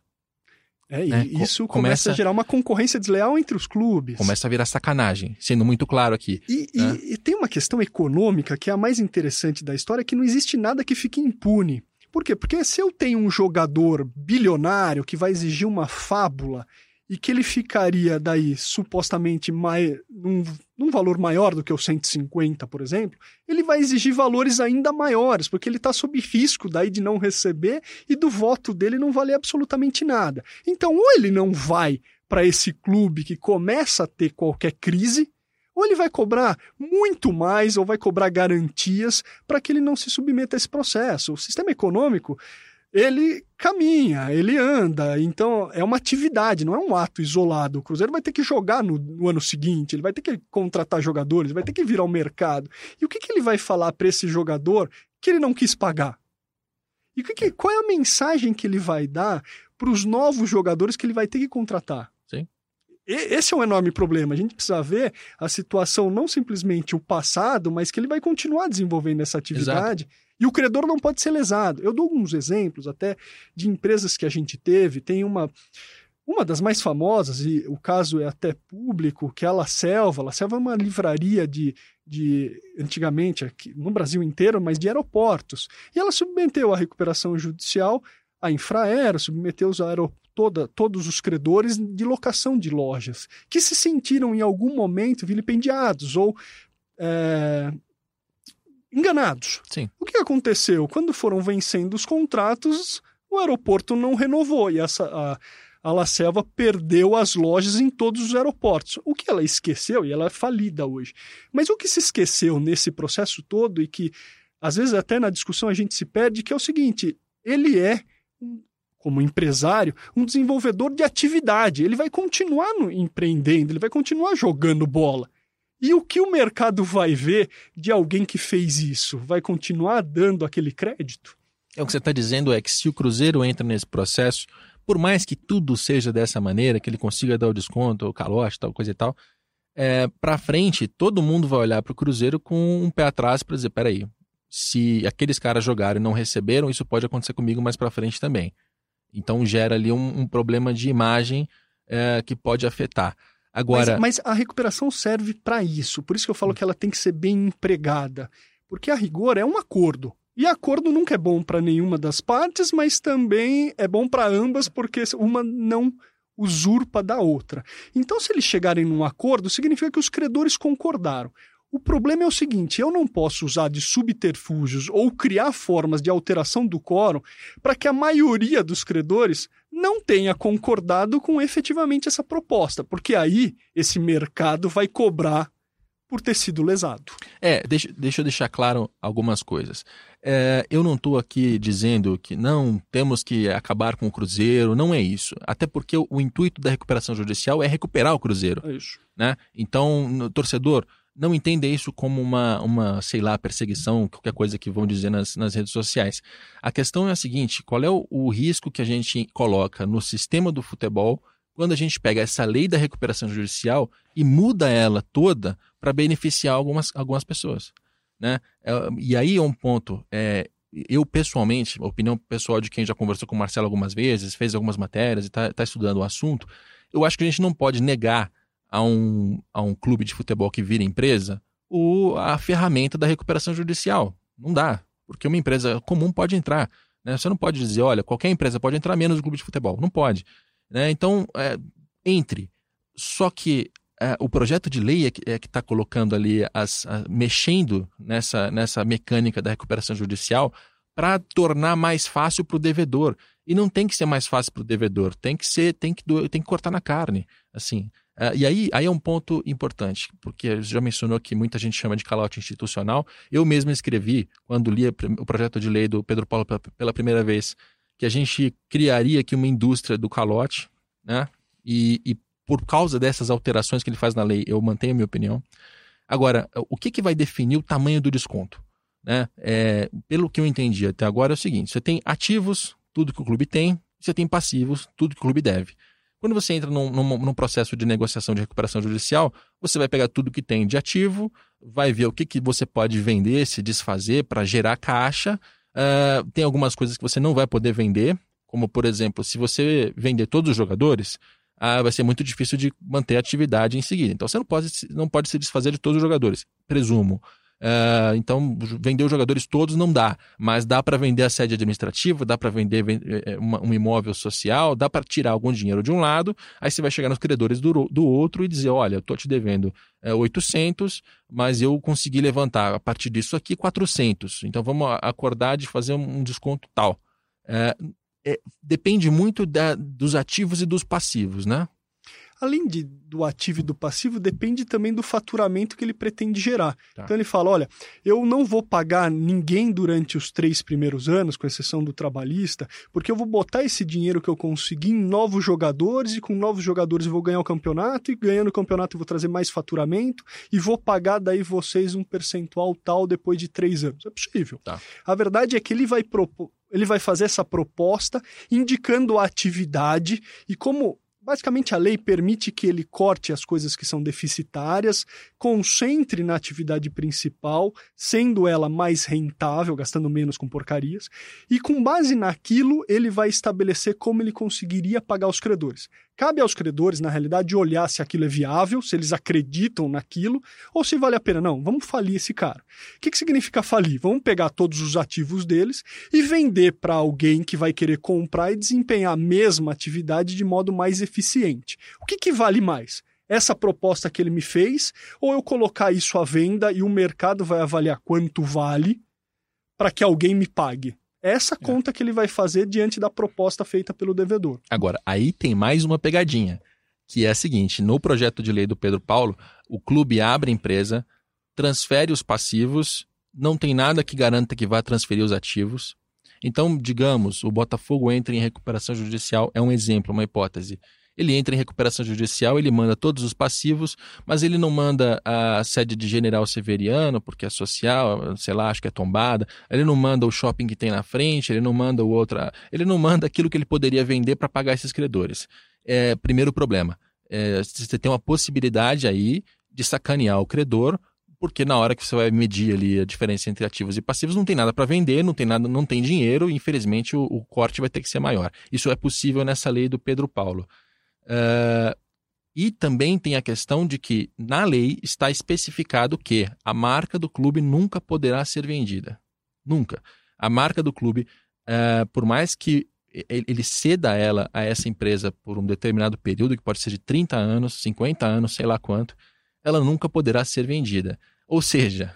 É, né? e isso começa, começa, a gerar uma concorrência desleal entre os clubes. Começa a virar sacanagem, sendo muito claro aqui. E, né? e, e tem uma questão econômica que é a mais interessante da história, que não existe nada que fique impune. Por quê? Porque se eu tenho um jogador bilionário que vai exigir uma fábula e que ele ficaria daí supostamente mais, num, num, valor maior do que o 150, por exemplo, ele vai exigir valores ainda maiores, porque ele está sob risco daí de não receber e do voto dele não valer absolutamente nada. Então, ou ele não vai para esse clube que começa a ter qualquer crise, ou ele vai cobrar muito mais, ou vai cobrar garantias para que ele não se submeta a esse processo. O sistema econômico ele caminha, ele anda. Então é uma atividade, não é um ato isolado. O Cruzeiro vai ter que jogar no, no ano seguinte, ele vai ter que contratar jogadores, vai ter que vir ao mercado. E o que, que ele vai falar para esse jogador que ele não quis pagar? E o que que, qual é a mensagem que ele vai dar para os novos jogadores que ele vai ter que contratar? Sim. E, esse é um enorme problema. A gente precisa ver a situação, não simplesmente o passado, mas que ele vai continuar desenvolvendo essa atividade. Exato e o credor não pode ser lesado. Eu dou alguns exemplos até de empresas que a gente teve. Tem uma, uma das mais famosas, e o caso é até público, que é a La Selva. La Selva é uma livraria de, de antigamente, aqui, no Brasil inteiro, mas de aeroportos. E ela submeteu a recuperação judicial a Infraero, submeteu os toda, todos os credores de locação de lojas, que se sentiram em algum momento vilipendiados ou é, enganados. Sim. O que aconteceu? Quando foram vencendo os contratos, o aeroporto não renovou e essa, a, a La Selva perdeu as lojas em todos os aeroportos. O que ela esqueceu, e ela é falida hoje, mas o que se esqueceu nesse processo todo e que às vezes até na discussão a gente se perde, que é o seguinte: ele é como empresário, um desenvolvedor de atividade. Ele vai continuar no, empreendendo, ele vai continuar jogando bola. E o que o mercado vai ver de alguém que fez isso? Vai continuar dando aquele crédito? É o que você está dizendo é que se o Cruzeiro entra nesse processo, por mais que tudo seja dessa maneira, que ele consiga dar o desconto, o calote, tal coisa e tal, é, para frente todo mundo vai olhar para o Cruzeiro com um pé atrás para dizer, peraí, se aqueles caras jogaram e não receberam, isso pode acontecer comigo mais para frente também. Então gera ali um, um problema de imagem é, que pode afetar. Agora... Mas, mas a recuperação serve para isso. Por isso que eu falo que ela tem que ser bem empregada. Porque a rigor é um acordo. E acordo nunca é bom para nenhuma das partes, mas também é bom para ambas, porque uma não usurpa da outra. Então, se eles chegarem num acordo, significa que os credores concordaram. O problema é o seguinte: eu não posso usar de subterfúgios ou criar formas de alteração do quórum para que a maioria dos credores não tenha concordado com efetivamente essa proposta, porque aí esse mercado vai cobrar por ter sido lesado. É, deixa, deixa eu deixar claro algumas coisas. É, eu não estou aqui dizendo que não temos que acabar com o Cruzeiro, não é isso. Até porque o, o intuito da recuperação judicial é recuperar o Cruzeiro. É isso. Né? Então, no, torcedor, não entenda isso como uma, uma, sei lá, perseguição, qualquer coisa que vão dizer nas, nas redes sociais. A questão é a seguinte: qual é o, o risco que a gente coloca no sistema do futebol quando a gente pega essa lei da recuperação judicial e muda ela toda para beneficiar algumas, algumas pessoas? Né? É, e aí é um ponto. É, eu, pessoalmente, opinião pessoal de quem já conversou com o Marcelo algumas vezes, fez algumas matérias e está tá estudando o assunto, eu acho que a gente não pode negar a um, a um clube de futebol que vira empresa o, a ferramenta da recuperação judicial. Não dá, porque uma empresa comum pode entrar. Né? Você não pode dizer, olha, qualquer empresa pode entrar menos o clube de futebol. Não pode. Né? Então, é, entre. Só que é, o projeto de lei é que é está colocando ali, as, a, mexendo nessa, nessa mecânica da recuperação judicial para tornar mais fácil para o devedor. E não tem que ser mais fácil para o devedor, tem que ser, tem que, tem que cortar na carne. Assim, uh, e aí, aí é um ponto importante, porque já mencionou que muita gente chama de calote institucional. Eu mesmo escrevi, quando li o projeto de lei do Pedro Paulo pela, pela primeira vez, que a gente criaria aqui uma indústria do calote, né? E, e por causa dessas alterações que ele faz na lei, eu mantenho a minha opinião. Agora, o que, que vai definir o tamanho do desconto? Né? É, pelo que eu entendi até agora é o seguinte: você tem ativos, tudo que o clube tem, você tem passivos, tudo que o clube deve. Quando você entra num, num, num, processo de negociação de recuperação judicial, você vai pegar tudo que tem de ativo, vai ver o que, que você pode vender, se desfazer para gerar caixa. Uh, tem algumas coisas que você não vai poder vender, como por exemplo, se você vender todos os jogadores, uh, vai ser muito difícil de manter a atividade em seguida. Então você não pode, não pode se desfazer de todos os jogadores, presumo. Uh, então, vender os jogadores todos não dá, mas dá para vender a sede administrativa, dá para vender eh, eh, um imóvel social, dá para tirar algum dinheiro de um lado, aí você vai chegar nos credores do, do outro e dizer: olha, eu estou te devendo é, 800, mas eu consegui levantar a partir disso aqui 400, então vamos acordar de fazer um, um desconto tal. É, é, depende muito da, dos ativos e dos passivos, né? Além de, do ativo e do passivo, depende também do faturamento que ele pretende gerar. Tá. Então ele fala: olha, eu não vou pagar ninguém durante os três primeiros anos, com exceção do trabalhista, porque eu vou botar esse dinheiro que eu consegui em novos jogadores, e com novos jogadores eu vou ganhar o campeonato, e ganhando o campeonato eu vou trazer mais faturamento, e vou pagar daí vocês um percentual tal depois de três anos. É possível. Tá. A verdade é que ele vai propor ele vai fazer essa proposta indicando a atividade e como Basicamente, a lei permite que ele corte as coisas que são deficitárias, concentre na atividade principal, sendo ela mais rentável, gastando menos com porcarias, e com base naquilo, ele vai estabelecer como ele conseguiria pagar os credores. Cabe aos credores, na realidade, olhar se aquilo é viável, se eles acreditam naquilo, ou se vale a pena. Não, vamos falir esse cara. O que, que significa falir? Vamos pegar todos os ativos deles e vender para alguém que vai querer comprar e desempenhar a mesma atividade de modo mais eficiente. O que, que vale mais? Essa proposta que ele me fez, ou eu colocar isso à venda e o mercado vai avaliar quanto vale para que alguém me pague? Essa é. conta que ele vai fazer diante da proposta feita pelo devedor. Agora, aí tem mais uma pegadinha, que é a seguinte: no projeto de lei do Pedro Paulo, o clube abre a empresa, transfere os passivos, não tem nada que garanta que vá transferir os ativos. Então, digamos, o Botafogo entra em recuperação judicial, é um exemplo, uma hipótese. Ele entra em recuperação judicial, ele manda todos os passivos, mas ele não manda a sede de General Severiano, porque é social, sei lá, acho que é tombada. Ele não manda o shopping que tem na frente, ele não manda o outra. Ele não manda aquilo que ele poderia vender para pagar esses credores. É, primeiro problema. É, você tem uma possibilidade aí de sacanear o credor porque na hora que você vai medir ali a diferença entre ativos e passivos, não tem nada para vender, não tem nada, não tem dinheiro, e infelizmente o, o, corte vai ter que ser maior. Isso é possível nessa lei do Pedro Paulo. Uh, e também tem a questão de que na lei está especificado que a marca do clube nunca poderá ser vendida. Nunca. A marca do clube, uh, por mais que ele ceda ela a essa empresa por um determinado período, que pode ser de 30 anos, 50 anos, sei lá quanto, ela nunca poderá ser vendida. Ou seja,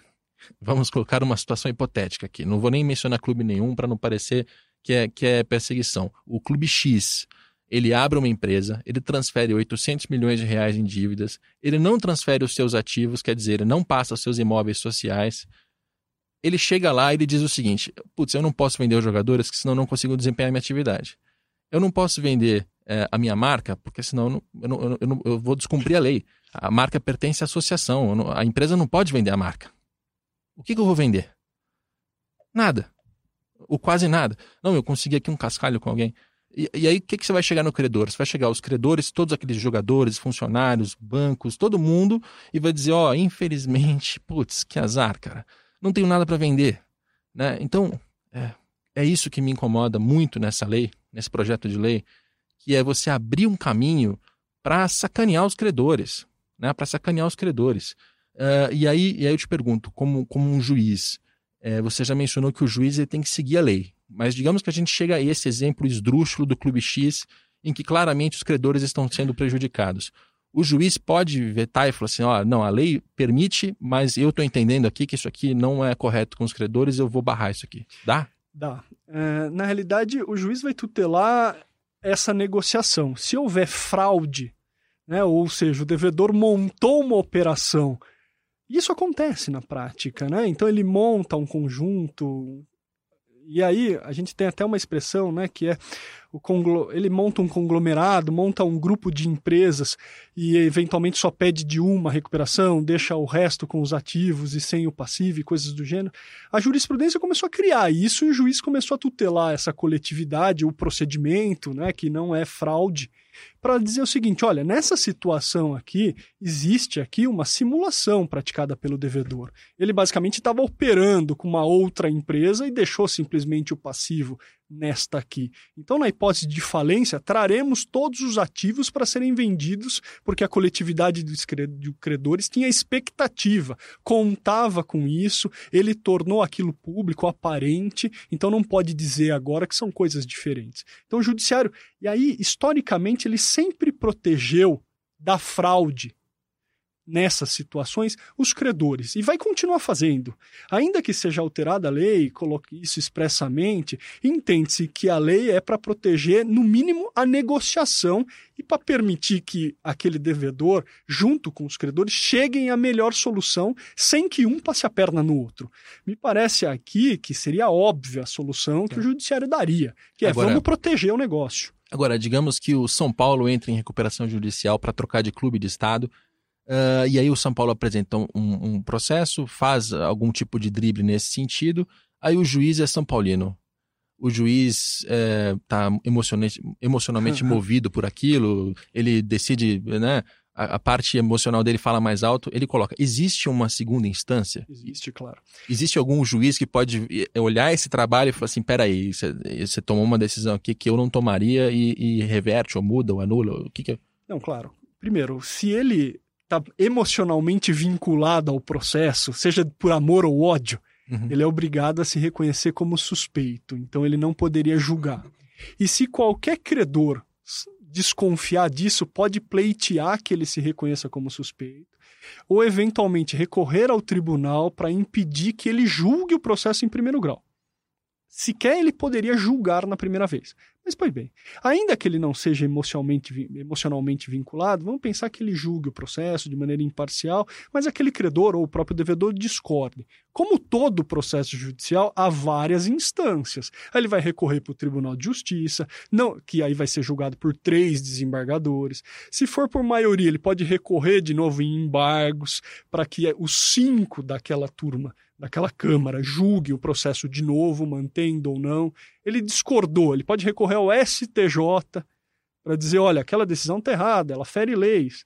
vamos colocar uma situação hipotética aqui. Não vou nem mencionar clube nenhum para não parecer que é, que é perseguição. O clube X ele abre uma empresa, ele transfere 800 milhões de reais em dívidas, ele não transfere os seus ativos, quer dizer, ele não passa os seus imóveis sociais. Ele chega lá e ele diz o seguinte: putz, eu não posso vender os jogadores, porque senão eu não consigo desempenhar minha atividade. Eu não posso vender é, a minha marca, porque senão eu, não, eu, não, eu, não, eu, vou descumprir a lei. A marca pertence à associação, a empresa não pode vender a marca. O que, que eu vou vender? Nada. Ou quase nada. Não, eu consegui aqui um cascalho com alguém. E, e aí, o que, que você vai chegar no credor? Você vai chegar aos credores, todos aqueles jogadores, funcionários, bancos, todo mundo, e vai dizer: Ó, oh, infelizmente, putz, que azar, cara. Não tenho nada para vender. Né? Então, é, é isso que me incomoda muito nessa lei, nesse projeto de lei, que é você abrir um caminho para sacanear os credores, né? para sacanear os credores. Uh, e, aí, e aí eu te pergunto, como, como um juiz, é, você já mencionou que o juiz ele tem que seguir a lei. Mas digamos que a gente chega a esse exemplo esdrúxulo do Clube X, em que claramente os credores estão sendo prejudicados. O juiz pode vetar e falar assim: ó, não, a lei permite, mas eu estou entendendo aqui que isso aqui não é correto com os credores, eu vou barrar isso aqui. Dá? Dá. É, na realidade, o juiz vai tutelar essa negociação. Se houver fraude, né, ou seja, o devedor montou uma operação, isso acontece na prática, né? Então ele monta um conjunto, e aí a gente tem até uma expressão, né, que é o conglo... ele monta um conglomerado, monta um grupo de empresas e eventualmente só pede de uma recuperação, deixa o resto com os ativos e sem o passivo e coisas do gênero. A jurisprudência começou a criar isso e o juiz começou a tutelar essa coletividade, o procedimento, né, que não é fraude para dizer o seguinte: olha, nessa situação aqui, existe aqui uma simulação praticada pelo devedor. Ele basicamente estava operando com uma outra empresa e deixou simplesmente o passivo nesta aqui. Então, na hipótese de falência, traremos todos os ativos para serem vendidos, porque a coletividade dos credores tinha expectativa, contava com isso, ele tornou aquilo público, aparente, então não pode dizer agora que são coisas diferentes. Então, o judiciário, e aí, historicamente, ele sempre protegeu da fraude nessas situações os credores e vai continuar fazendo. Ainda que seja alterada a lei, coloque isso expressamente, entende-se que a lei é para proteger, no mínimo, a negociação e para permitir que aquele devedor, junto com os credores, cheguem à melhor solução sem que um passe a perna no outro. Me parece aqui que seria óbvia a solução que é. o judiciário daria, que é Agora... vamos proteger o negócio. Agora, digamos que o São Paulo entre em recuperação judicial para trocar de clube de Estado Uh, e aí o São Paulo apresenta um, um, processo, faz algum tipo de drible nesse sentido. Aí o juiz é São Paulino. O juiz está é, emocionalmente, movido por aquilo, ele decide, né? A, a, parte emocional dele fala mais alto, ele coloca. Existe uma segunda instância? Existe, claro. Existe algum juiz que pode olhar esse trabalho e falar assim: peraí, você, você tomou uma decisão aqui que eu não tomaria e, e reverte, ou muda, ou anula? O que, que é? Não, claro. Primeiro, se ele está emocionalmente vinculado ao processo, seja por amor ou ódio, uhum. ele é obrigado a se reconhecer como suspeito. Então ele não poderia julgar. E se qualquer credor desconfiar disso, pode pleitear que ele se reconheça como suspeito, ou eventualmente recorrer ao tribunal para impedir que ele julgue o processo em primeiro grau. Sequer ele poderia julgar na primeira vez. Mas, pois bem, ainda que ele não seja emocionalmente, emocionalmente vinculado, vamos pensar que ele julgue o processo de maneira imparcial, mas aquele credor ou o próprio devedor discorde. Como todo processo judicial, há várias instâncias. Aí ele vai recorrer para o Tribunal de Justiça, não, que aí vai ser julgado por três desembargadores. Se for por maioria, ele pode recorrer de novo em embargos para que os cinco daquela turma daquela Câmara julgue o processo de novo, mantendo ou não. Ele discordou, ele pode recorrer ao STJ para dizer: olha, aquela decisão está errada, ela fere leis.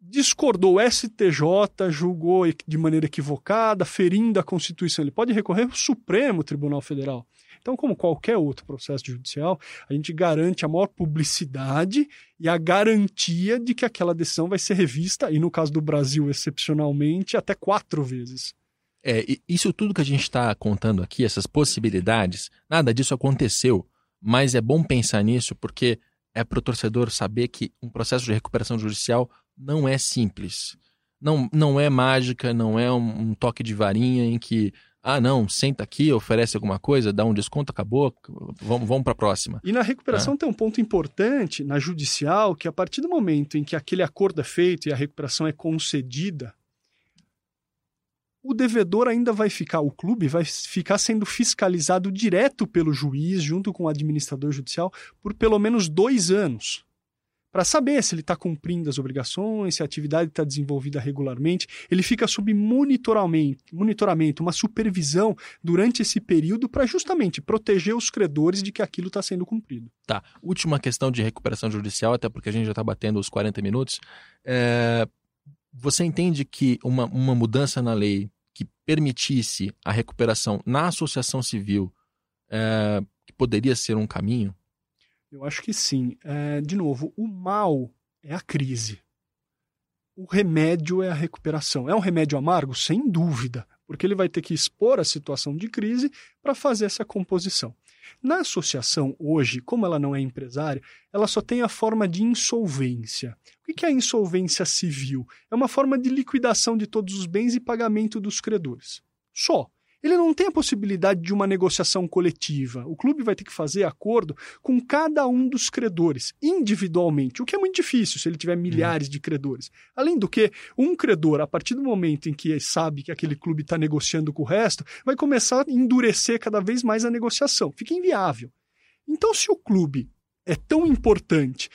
Discordou o STJ, julgou de maneira equivocada, ferindo a Constituição. Ele pode recorrer ao Supremo Tribunal Federal. Então, como qualquer outro processo judicial, a gente garante a maior publicidade e a garantia de que aquela decisão vai ser revista, e no caso do Brasil, excepcionalmente, até quatro vezes. É, isso tudo que a gente está contando aqui, essas possibilidades, nada disso aconteceu. Mas é bom pensar nisso porque é para o torcedor saber que um processo de recuperação judicial não é simples. Não, não é mágica, não é um, um toque de varinha em que, ah, não, senta aqui, oferece alguma coisa, dá um desconto, acabou, vamos, vamos para a próxima. E na recuperação é. tem um ponto importante na judicial, que a partir do momento em que aquele acordo é feito e a recuperação é concedida, o devedor ainda vai ficar, o clube vai ficar sendo fiscalizado direto pelo juiz, junto com o administrador judicial, por pelo menos dois anos. Para saber se ele está cumprindo as obrigações, se a atividade está desenvolvida regularmente, ele fica sob monitoramento, monitoramento, uma supervisão durante esse período para justamente proteger os credores de que aquilo está sendo cumprido. Tá. Última questão de recuperação judicial, até porque a gente já está batendo os 40 minutos. É, você entende que uma, uma mudança na lei que permitisse a recuperação na associação civil é, poderia ser um caminho? Eu acho que sim. É, de novo, o mal é a crise. O remédio é a recuperação. É um remédio amargo? Sem dúvida, porque ele vai ter que expor a situação de crise para fazer essa composição. Na associação, hoje, como ela não é empresária, ela só tem a forma de insolvência. O que é a insolvência civil? É uma forma de liquidação de todos os bens e pagamento dos credores. Só. Ele não tem a possibilidade de uma negociação coletiva. O clube vai ter que fazer acordo com cada um dos credores, individualmente, o que é muito difícil se ele tiver milhares de credores. Além do que, um credor, a partir do momento em que sabe que aquele clube está negociando com o resto, vai começar a endurecer cada vez mais a negociação. Fica inviável. Então, se o clube é tão importante,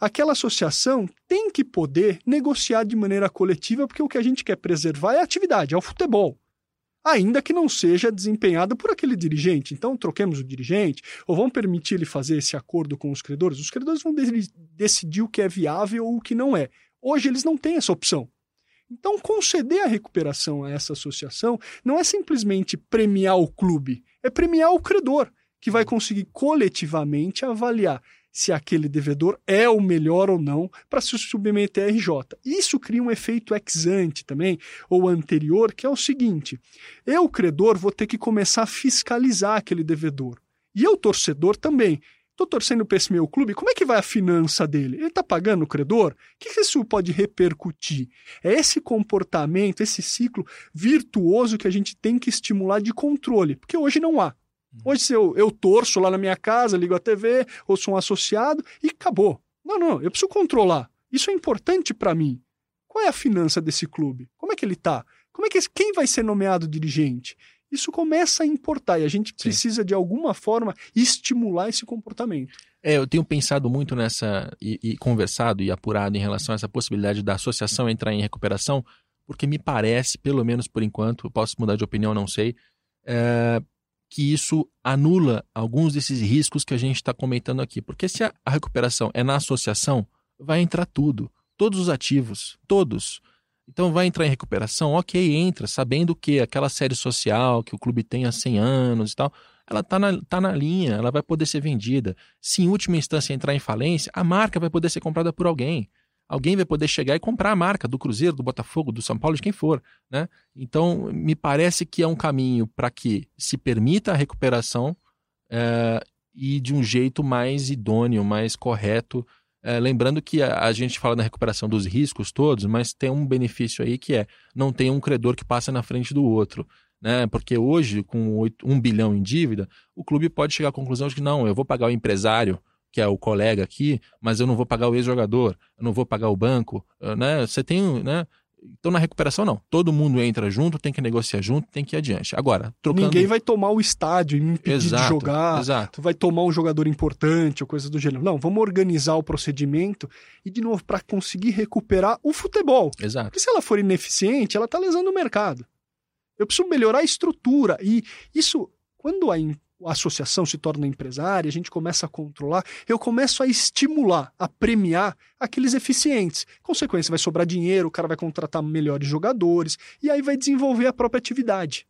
aquela associação tem que poder negociar de maneira coletiva, porque o que a gente quer preservar é a atividade, é o futebol ainda que não seja desempenhada por aquele dirigente. Então, troquemos o dirigente, ou vamos permitir ele fazer esse acordo com os credores. Os credores vão de decidir o que é viável ou o que não é. Hoje, eles não têm essa opção. Então, conceder a recuperação a essa associação não é simplesmente premiar o clube, é premiar o credor, que vai conseguir coletivamente avaliar se aquele devedor é o melhor ou não para se submeter à RJ. Isso cria um efeito ex ante também, ou anterior, que é o seguinte: eu, credor, vou ter que começar a fiscalizar aquele devedor. E eu, torcedor, também. Estou torcendo para esse meu clube, como é que vai a finança dele? Ele está pagando o credor? O que isso pode repercutir? É esse comportamento, esse ciclo virtuoso que a gente tem que estimular de controle, porque hoje não há. Hoje, se eu, eu torço lá na minha casa, ligo a TV, ou sou um associado e acabou. Não, não, eu preciso controlar. Isso é importante para mim. Qual é a finança desse clube? Como é que ele está? Como é que quem vai ser nomeado dirigente? Isso começa a importar e a gente precisa Sim. de alguma forma estimular esse comportamento. É, eu tenho pensado muito nessa e, e, conversado e apurado em relação a essa possibilidade da associação entrar em recuperação, porque me parece, pelo menos por enquanto, posso mudar de opinião, não sei, é, que isso anula alguns desses riscos que a gente está comentando aqui. Porque se a, recuperação é na associação, vai entrar tudo, todos os ativos, todos. Então vai entrar em recuperação, ok, entra, sabendo que aquela série social que o clube tem há 100 anos e tal, ela está na, tá na linha, ela vai poder ser vendida. Se em última instância entrar em falência, a marca vai poder ser comprada por alguém alguém vai poder chegar e comprar a marca do Cruzeiro, do Botafogo, do São Paulo, de quem for. Né? Então, me parece que é um caminho para que se permita a recuperação é, e de um jeito mais idôneo, mais correto. É, lembrando que a, a, gente fala da recuperação dos riscos todos, mas tem um benefício aí que é não tem um credor que passa na frente do outro. Né? Porque hoje, com 8, 1 bilhão em dívida, o clube pode chegar à conclusão de que não, eu vou pagar o empresário que é o colega aqui, mas eu não vou pagar o ex-jogador, eu não vou pagar o banco, eh, né? Você tem, né? Então, na recuperação, não. Todo mundo entra junto, tem que negociar junto, tem que ir adiante. Agora, trocando... Ninguém vai tomar o estádio e impedir exato, de jogar. Exato. Vai tomar um jogador importante ou coisa do gênero. Não, vamos organizar o procedimento e, de novo, para conseguir recuperar o futebol. Exato. Porque se ela for ineficiente, ela está lesando o mercado. Eu preciso melhorar a estrutura. E isso, quando a a associação se torna empresária, a gente começa a controlar, eu começo a estimular, a premiar aqueles eficientes. Consequência, vai sobrar dinheiro, o cara vai contratar melhores jogadores e aí vai desenvolver a própria atividade.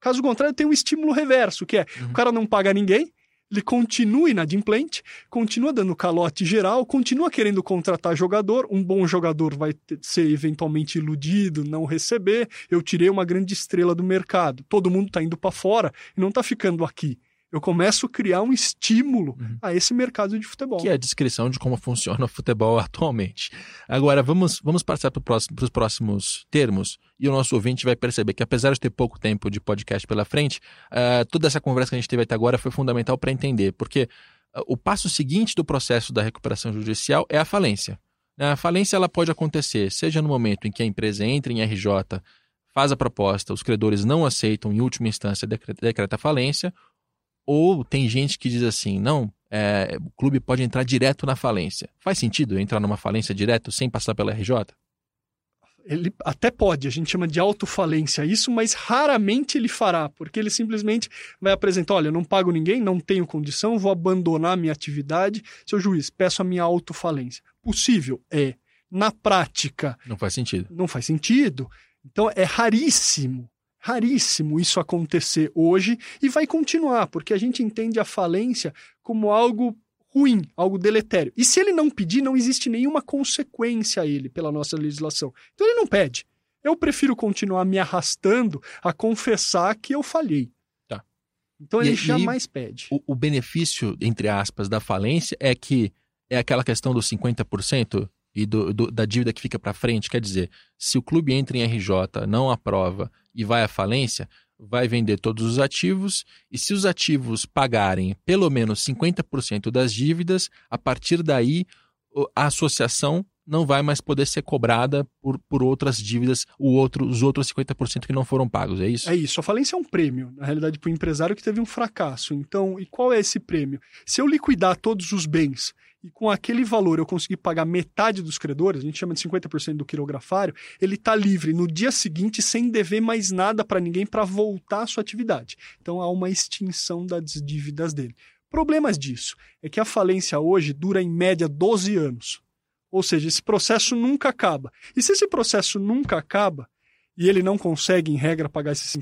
Caso contrário, tem um estímulo reverso, que é uhum. o cara não paga ninguém, ele continua inadimplente, continua dando calote geral, continua querendo contratar jogador, um bom jogador vai ser eventualmente iludido, não receber. Eu tirei uma grande estrela do mercado, todo mundo está indo para fora e não está ficando aqui eu começo a criar um estímulo uhum. a esse mercado de futebol. Que é a descrição de como funciona o futebol atualmente. Agora, vamos, vamos passar para os próximos termos e o nosso ouvinte vai perceber que, apesar de ter pouco tempo de podcast pela frente, uh, toda essa conversa que a gente teve até agora foi fundamental para entender, porque uh, o passo seguinte do processo da recuperação judicial é a falência. A falência ela pode acontecer, seja no momento em que a empresa entra em RJ, faz a proposta, os credores não aceitam, em última instância, decreta falência, ou tem gente que diz assim, não, é, o clube pode entrar direto na falência. Faz sentido entrar numa falência direto sem passar pela RJ? Ele até pode, a gente chama de autofalência isso, mas raramente ele fará, porque ele simplesmente vai apresentar: olha, não pago ninguém, não tenho condição, vou abandonar minha atividade. Seu juiz, peço a minha autofalência. Possível? É. Na prática. Não faz sentido. Não faz sentido. Então é raríssimo raríssimo isso acontecer hoje e vai continuar, porque a gente entende a falência como algo ruim, algo deletério. E se ele não pedir, não existe nenhuma consequência a ele pela nossa legislação. Então ele não pede. Eu prefiro continuar me arrastando a confessar que eu falhei. Tá. Então ele e, jamais pede. O, o benefício, entre aspas, da falência é que é aquela questão dos 50% e do, do, da dívida que fica para frente. Quer dizer, se o clube entra em RJ, não aprova e vai à falência, vai vender todos os ativos e se os ativos pagarem pelo menos 50% das dívidas, a partir daí a associação não vai mais poder ser cobrada por, por outras dívidas, o outro, os outros 50% que não foram pagos, é isso? É isso. A falência é um prêmio, na realidade, para o empresário que teve um fracasso. Então, e qual é esse prêmio? Se eu liquidar todos os bens e com aquele valor eu conseguir pagar metade dos credores, a gente chama de 50% do quirografário, ele está livre no dia seguinte sem dever mais nada para ninguém para voltar à sua atividade. Então há uma extinção das dívidas dele. Problemas disso é que a falência hoje dura em média 12 anos. Ou seja, esse processo nunca acaba. E se esse processo nunca acaba e ele não consegue, em regra, pagar esses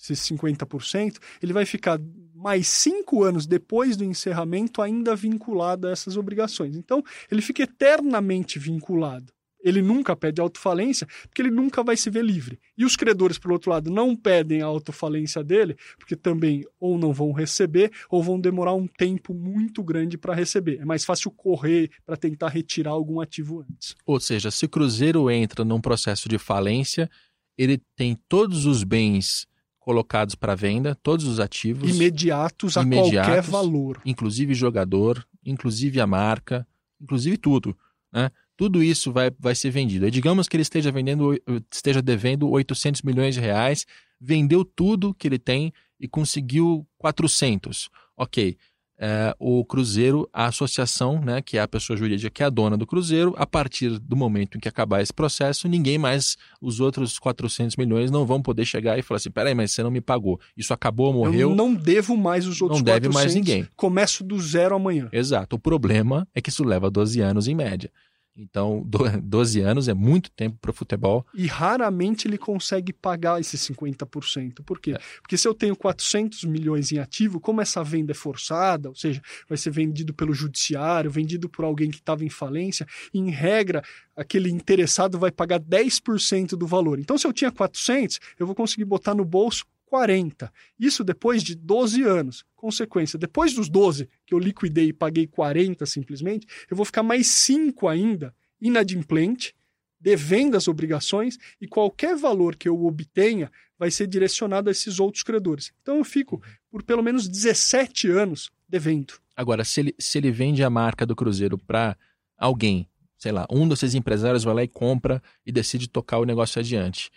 50%, ele vai ficar mais cinco anos depois do encerramento ainda vinculado a essas obrigações. Então, ele fica eternamente vinculado ele nunca pede autofalência, porque ele nunca vai se ver livre. E os credores, por outro lado, não pedem a autofalência dele, porque também ou não vão receber, ou vão demorar um tempo muito grande para receber. É mais fácil correr para tentar retirar algum ativo antes. Ou seja, se o Cruzeiro entra num processo de falência, ele tem todos os bens colocados para venda, todos os ativos imediatos a imediatos, qualquer valor, inclusive jogador, inclusive a marca, inclusive tudo, né? tudo isso vai, vai ser vendido. E digamos que ele esteja vendendo, esteja devendo 800 milhões de reais, vendeu tudo que ele tem e conseguiu 400. Ok. É, o Cruzeiro, a associação, né, que é a pessoa jurídica que é a dona do Cruzeiro, a partir do momento em que acabar esse processo, ninguém mais, os outros 400 milhões não vão poder chegar e falar assim: peraí, mas você não me pagou. Isso acabou, morreu. Eu não devo mais os outros não 400. Não deve mais ninguém. Começo do zero amanhã. Exato. O problema é que isso leva 12 anos em média. Então, 12 anos é muito tempo para o futebol. E raramente ele consegue pagar esses 50%. Por quê? É. Porque se eu tenho 400 milhões em ativo, como essa venda é forçada, ou seja, vai ser vendido pelo judiciário, vendido por alguém que estava em falência, em regra, aquele interessado vai pagar 10% do valor. Então, se eu tinha 400, eu vou conseguir botar no bolso 40. Isso depois de 12 anos. Consequência, depois dos 12 que eu liquidei e paguei 40 simplesmente, eu vou ficar mais 5 ainda inadimplente, devendo as obrigações e qualquer valor que eu obtenha vai ser direcionado a esses outros credores. Então eu fico por pelo menos 17 anos devendo. Agora, se ele, se ele vende a marca do Cruzeiro para alguém, sei lá, um desses empresários vai lá e compra e decide tocar o negócio adiante.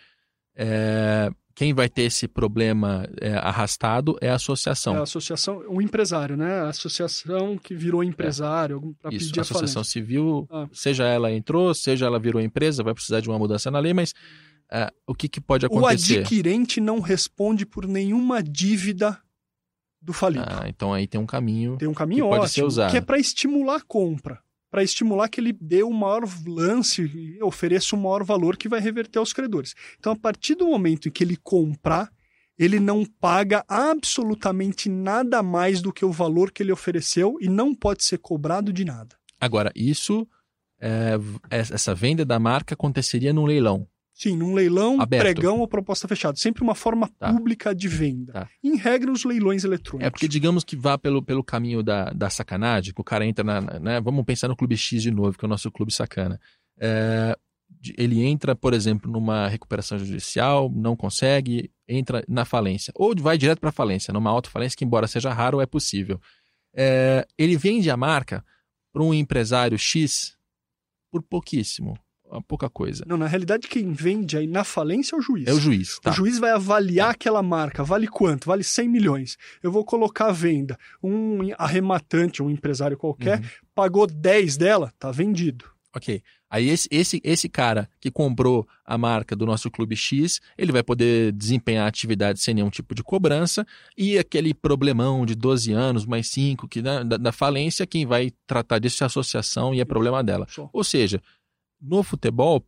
É, quem vai ter esse problema é, arrastado é a associação. É a associação, o empresário, né? A associação que virou empresário é. para pedir a associação civil, ah. seja ela entrou, seja ela virou empresa, vai precisar de uma mudança na lei, mas é, o que, que pode acontecer? O adquirente não responde por nenhuma dívida do falido. Ah, então aí tem um caminho. Tem um caminho que ótimo, pode ser usado. que é para estimular a compra para estimular que ele dê o maior lance e ofereça o maior valor que vai reverter aos credores. Então, a partir do momento em que ele comprar, ele não paga absolutamente nada mais do que o valor que ele ofereceu e não pode ser cobrado de nada. Agora, isso, é, essa venda da marca aconteceria num leilão. Sim, num leilão, Aberto. pregão ou proposta fechada. Sempre uma forma tá. pública de venda. Tá. Em regra, os leilões eletrônicos. É porque, digamos que vá pelo, pelo caminho da, da sacanagem, que o cara entra na. Né, vamos pensar no Clube X de novo, que é o nosso clube sacana. É, ele entra, por exemplo, numa recuperação judicial, não consegue, entra na falência. Ou vai direto para a falência, numa autofalência, que, embora seja raro, é possível. É, ele vende a marca para um empresário X por pouquíssimo pouca coisa. Não, na realidade, quem vende aí na falência é o juiz. É o juiz. Tá. O juiz vai avaliar aquela marca. Vale quanto? Vale 100 milhões. Eu vou colocar a venda. Um arrematante, um empresário qualquer, uhum. pagou 10 dela, tá vendido. Ok. Aí esse, esse, esse cara que comprou a marca do nosso clube X, ele vai poder desempenhar a atividade sem nenhum tipo de cobrança e aquele problemão de 12 anos mais 5 que da, da, falência, quem vai tratar disso é a associação e é problema dela. Ou seja, no futebol,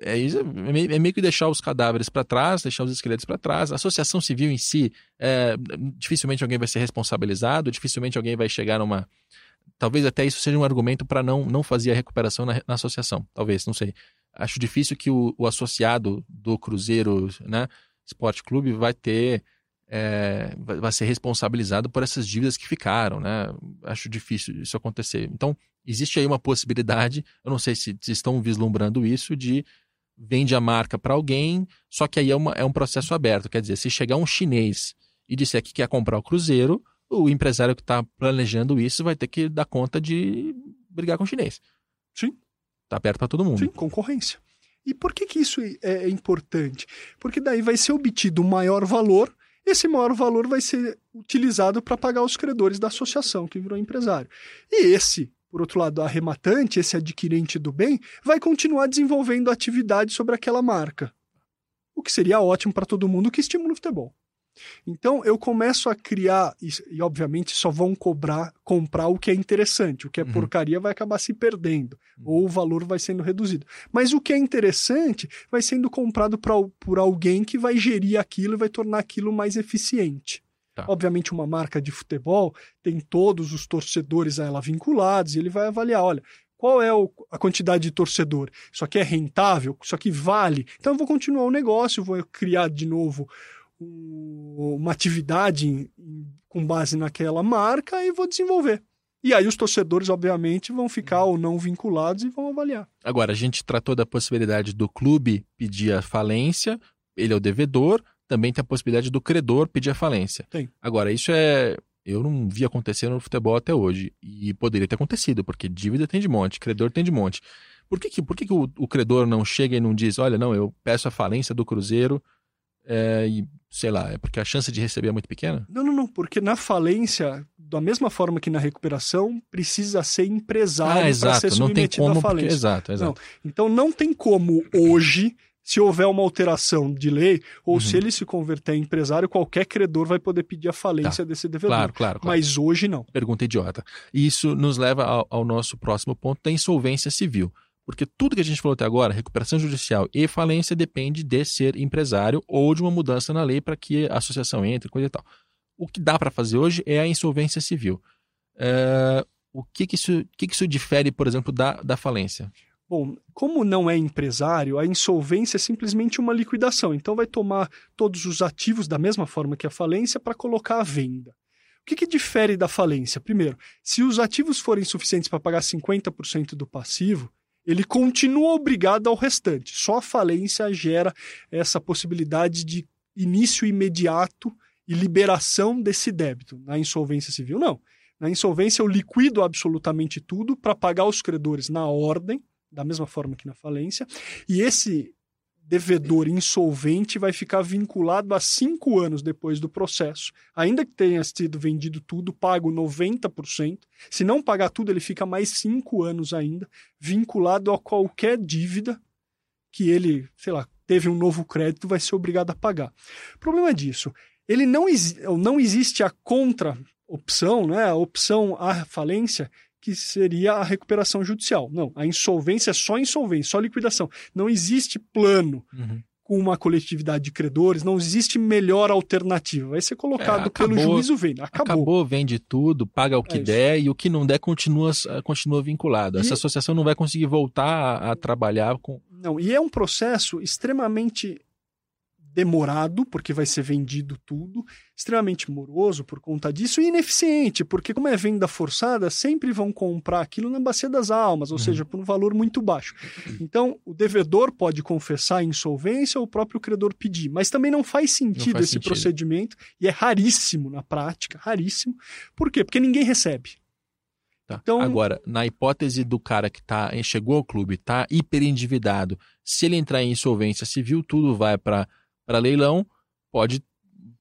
é, é, meio que deixar os cadáveres para trás, deixar os esqueletos para trás. A associação civil em si, é, dificilmente alguém vai ser responsabilizado, dificilmente alguém vai chegar numa. Talvez até isso seja um argumento para não, não fazer a recuperação na, na, associação. Talvez, não sei. Acho difícil que o, o associado do Cruzeiro, né, Esporte Clube, vai ter. É, vai ser responsabilizado por essas dívidas que ficaram, né? Acho difícil isso acontecer. Então, existe aí uma possibilidade, eu não sei se, se estão vislumbrando isso, de vende a marca para alguém, só que aí é, uma, é um processo aberto. Quer dizer, se chegar um chinês e disser que quer comprar o Cruzeiro, o empresário que está planejando isso vai ter que dar conta de brigar com o chinês. Sim. Está aberto para todo mundo. Sim, concorrência. E por que, que isso é, é importante? Porque daí vai ser obtido um maior valor, esse maior valor vai ser utilizado para pagar os credores da associação que virou empresário. E esse, por outro lado, arrematante, esse adquirente do bem, vai continuar desenvolvendo atividade sobre aquela marca. O que seria ótimo para todo mundo que estimula o futebol. Então eu começo a criar, e, e, obviamente só vão cobrar, comprar o que é interessante, o que é uhum. porcaria vai acabar se perdendo, uhum. ou o valor vai sendo reduzido. Mas o que é interessante vai sendo comprado pra, por alguém que vai gerir aquilo e vai tornar aquilo mais eficiente. Tá. Obviamente, uma marca de futebol tem todos os torcedores a ela vinculados, e ele vai avaliar: olha, qual é a quantidade de torcedor? Isso aqui é rentável? Isso aqui vale? Então eu vou continuar o negócio, vou criar de novo uma atividade com base naquela marca e vou desenvolver. E aí os torcedores, obviamente, vão ficar ou não vinculados e vão avaliar. Agora, a gente tratou da possibilidade do clube pedir a falência, ele é o devedor, também tem a possibilidade do credor pedir a falência. Tem. Agora, isso é. Eu não vi acontecer no futebol até hoje. E poderia ter acontecido, porque dívida tem de monte, credor tem de monte. Por que, que, por que, que o, o credor não chega e não diz: olha, não, eu peço a falência do Cruzeiro é, e sei lá, é porque a chance de receber é muito pequena? Não, não, não, porque na falência, da mesma forma que na recuperação, precisa ser empresário ah, para ser submetido à falência. Porque... Exato, exato. Não. Então não tem como hoje, se houver uma alteração de lei, ou uhum. se ele se converter em empresário, qualquer credor vai poder pedir a falência tá. desse devedor. Claro, claro, claro. Mas hoje não. Pergunta idiota. E isso nos leva ao, ao nosso próximo ponto da insolvência civil. Porque tudo que a gente falou até agora, recuperação judicial e falência, depende de ser empresário ou de uma mudança na lei para que a associação entre, coisa e tal. O que dá para fazer hoje é a insolvência civil. É, o que, que, isso, que, que isso difere, por exemplo, da, da falência? Bom, como não é empresário, a insolvência é simplesmente uma liquidação. Então, vai tomar todos os ativos da mesma forma que a falência para colocar à venda. O que, que difere da falência? Primeiro, se os ativos forem suficientes para pagar 50% do passivo, ele continua obrigado ao restante. Só a falência gera essa possibilidade de início imediato e liberação desse débito. Na insolvência civil, não. Na insolvência, eu liquido absolutamente tudo para pagar os credores na ordem, da mesma forma que na falência, e esse devedor insolvente vai ficar vinculado a cinco anos depois do processo. Ainda que tenha sido vendido tudo, pago 90%. Se não pagar tudo, ele fica mais cinco anos ainda vinculado a qualquer dívida que ele, sei lá, teve um novo crédito, vai ser obrigado a pagar. O problema disso, ele não, não existe a contra opção, né, a opção à falência, que seria a recuperação judicial. Não, a insolvência é só insolvência, só liquidação. Não existe plano uhum. com uma coletividade de credores, não existe melhor alternativa. Vai ser colocado é, acabou, pelo juízo vem. Acabou. Acabou, vende tudo, paga o que é der e o que não der continua, continua vinculado. E... Essa associação não vai conseguir voltar a, a trabalhar com. Não, e é um processo extremamente demorado, porque vai ser vendido tudo, extremamente moroso por conta disso, e ineficiente, porque como é venda forçada, sempre vão comprar aquilo na bacia das almas, ou uhum. seja, por um valor muito baixo. Então, o devedor pode confessar a insolvência ou o próprio credor pedir, mas também não faz sentido não faz esse sentido. procedimento, e é raríssimo na prática, raríssimo. Por quê? Porque ninguém recebe. Tá. Então, Agora, na hipótese do cara que tá, chegou ao clube, está hiperendividado, se ele entrar em insolvência civil, tudo vai para para leilão, pode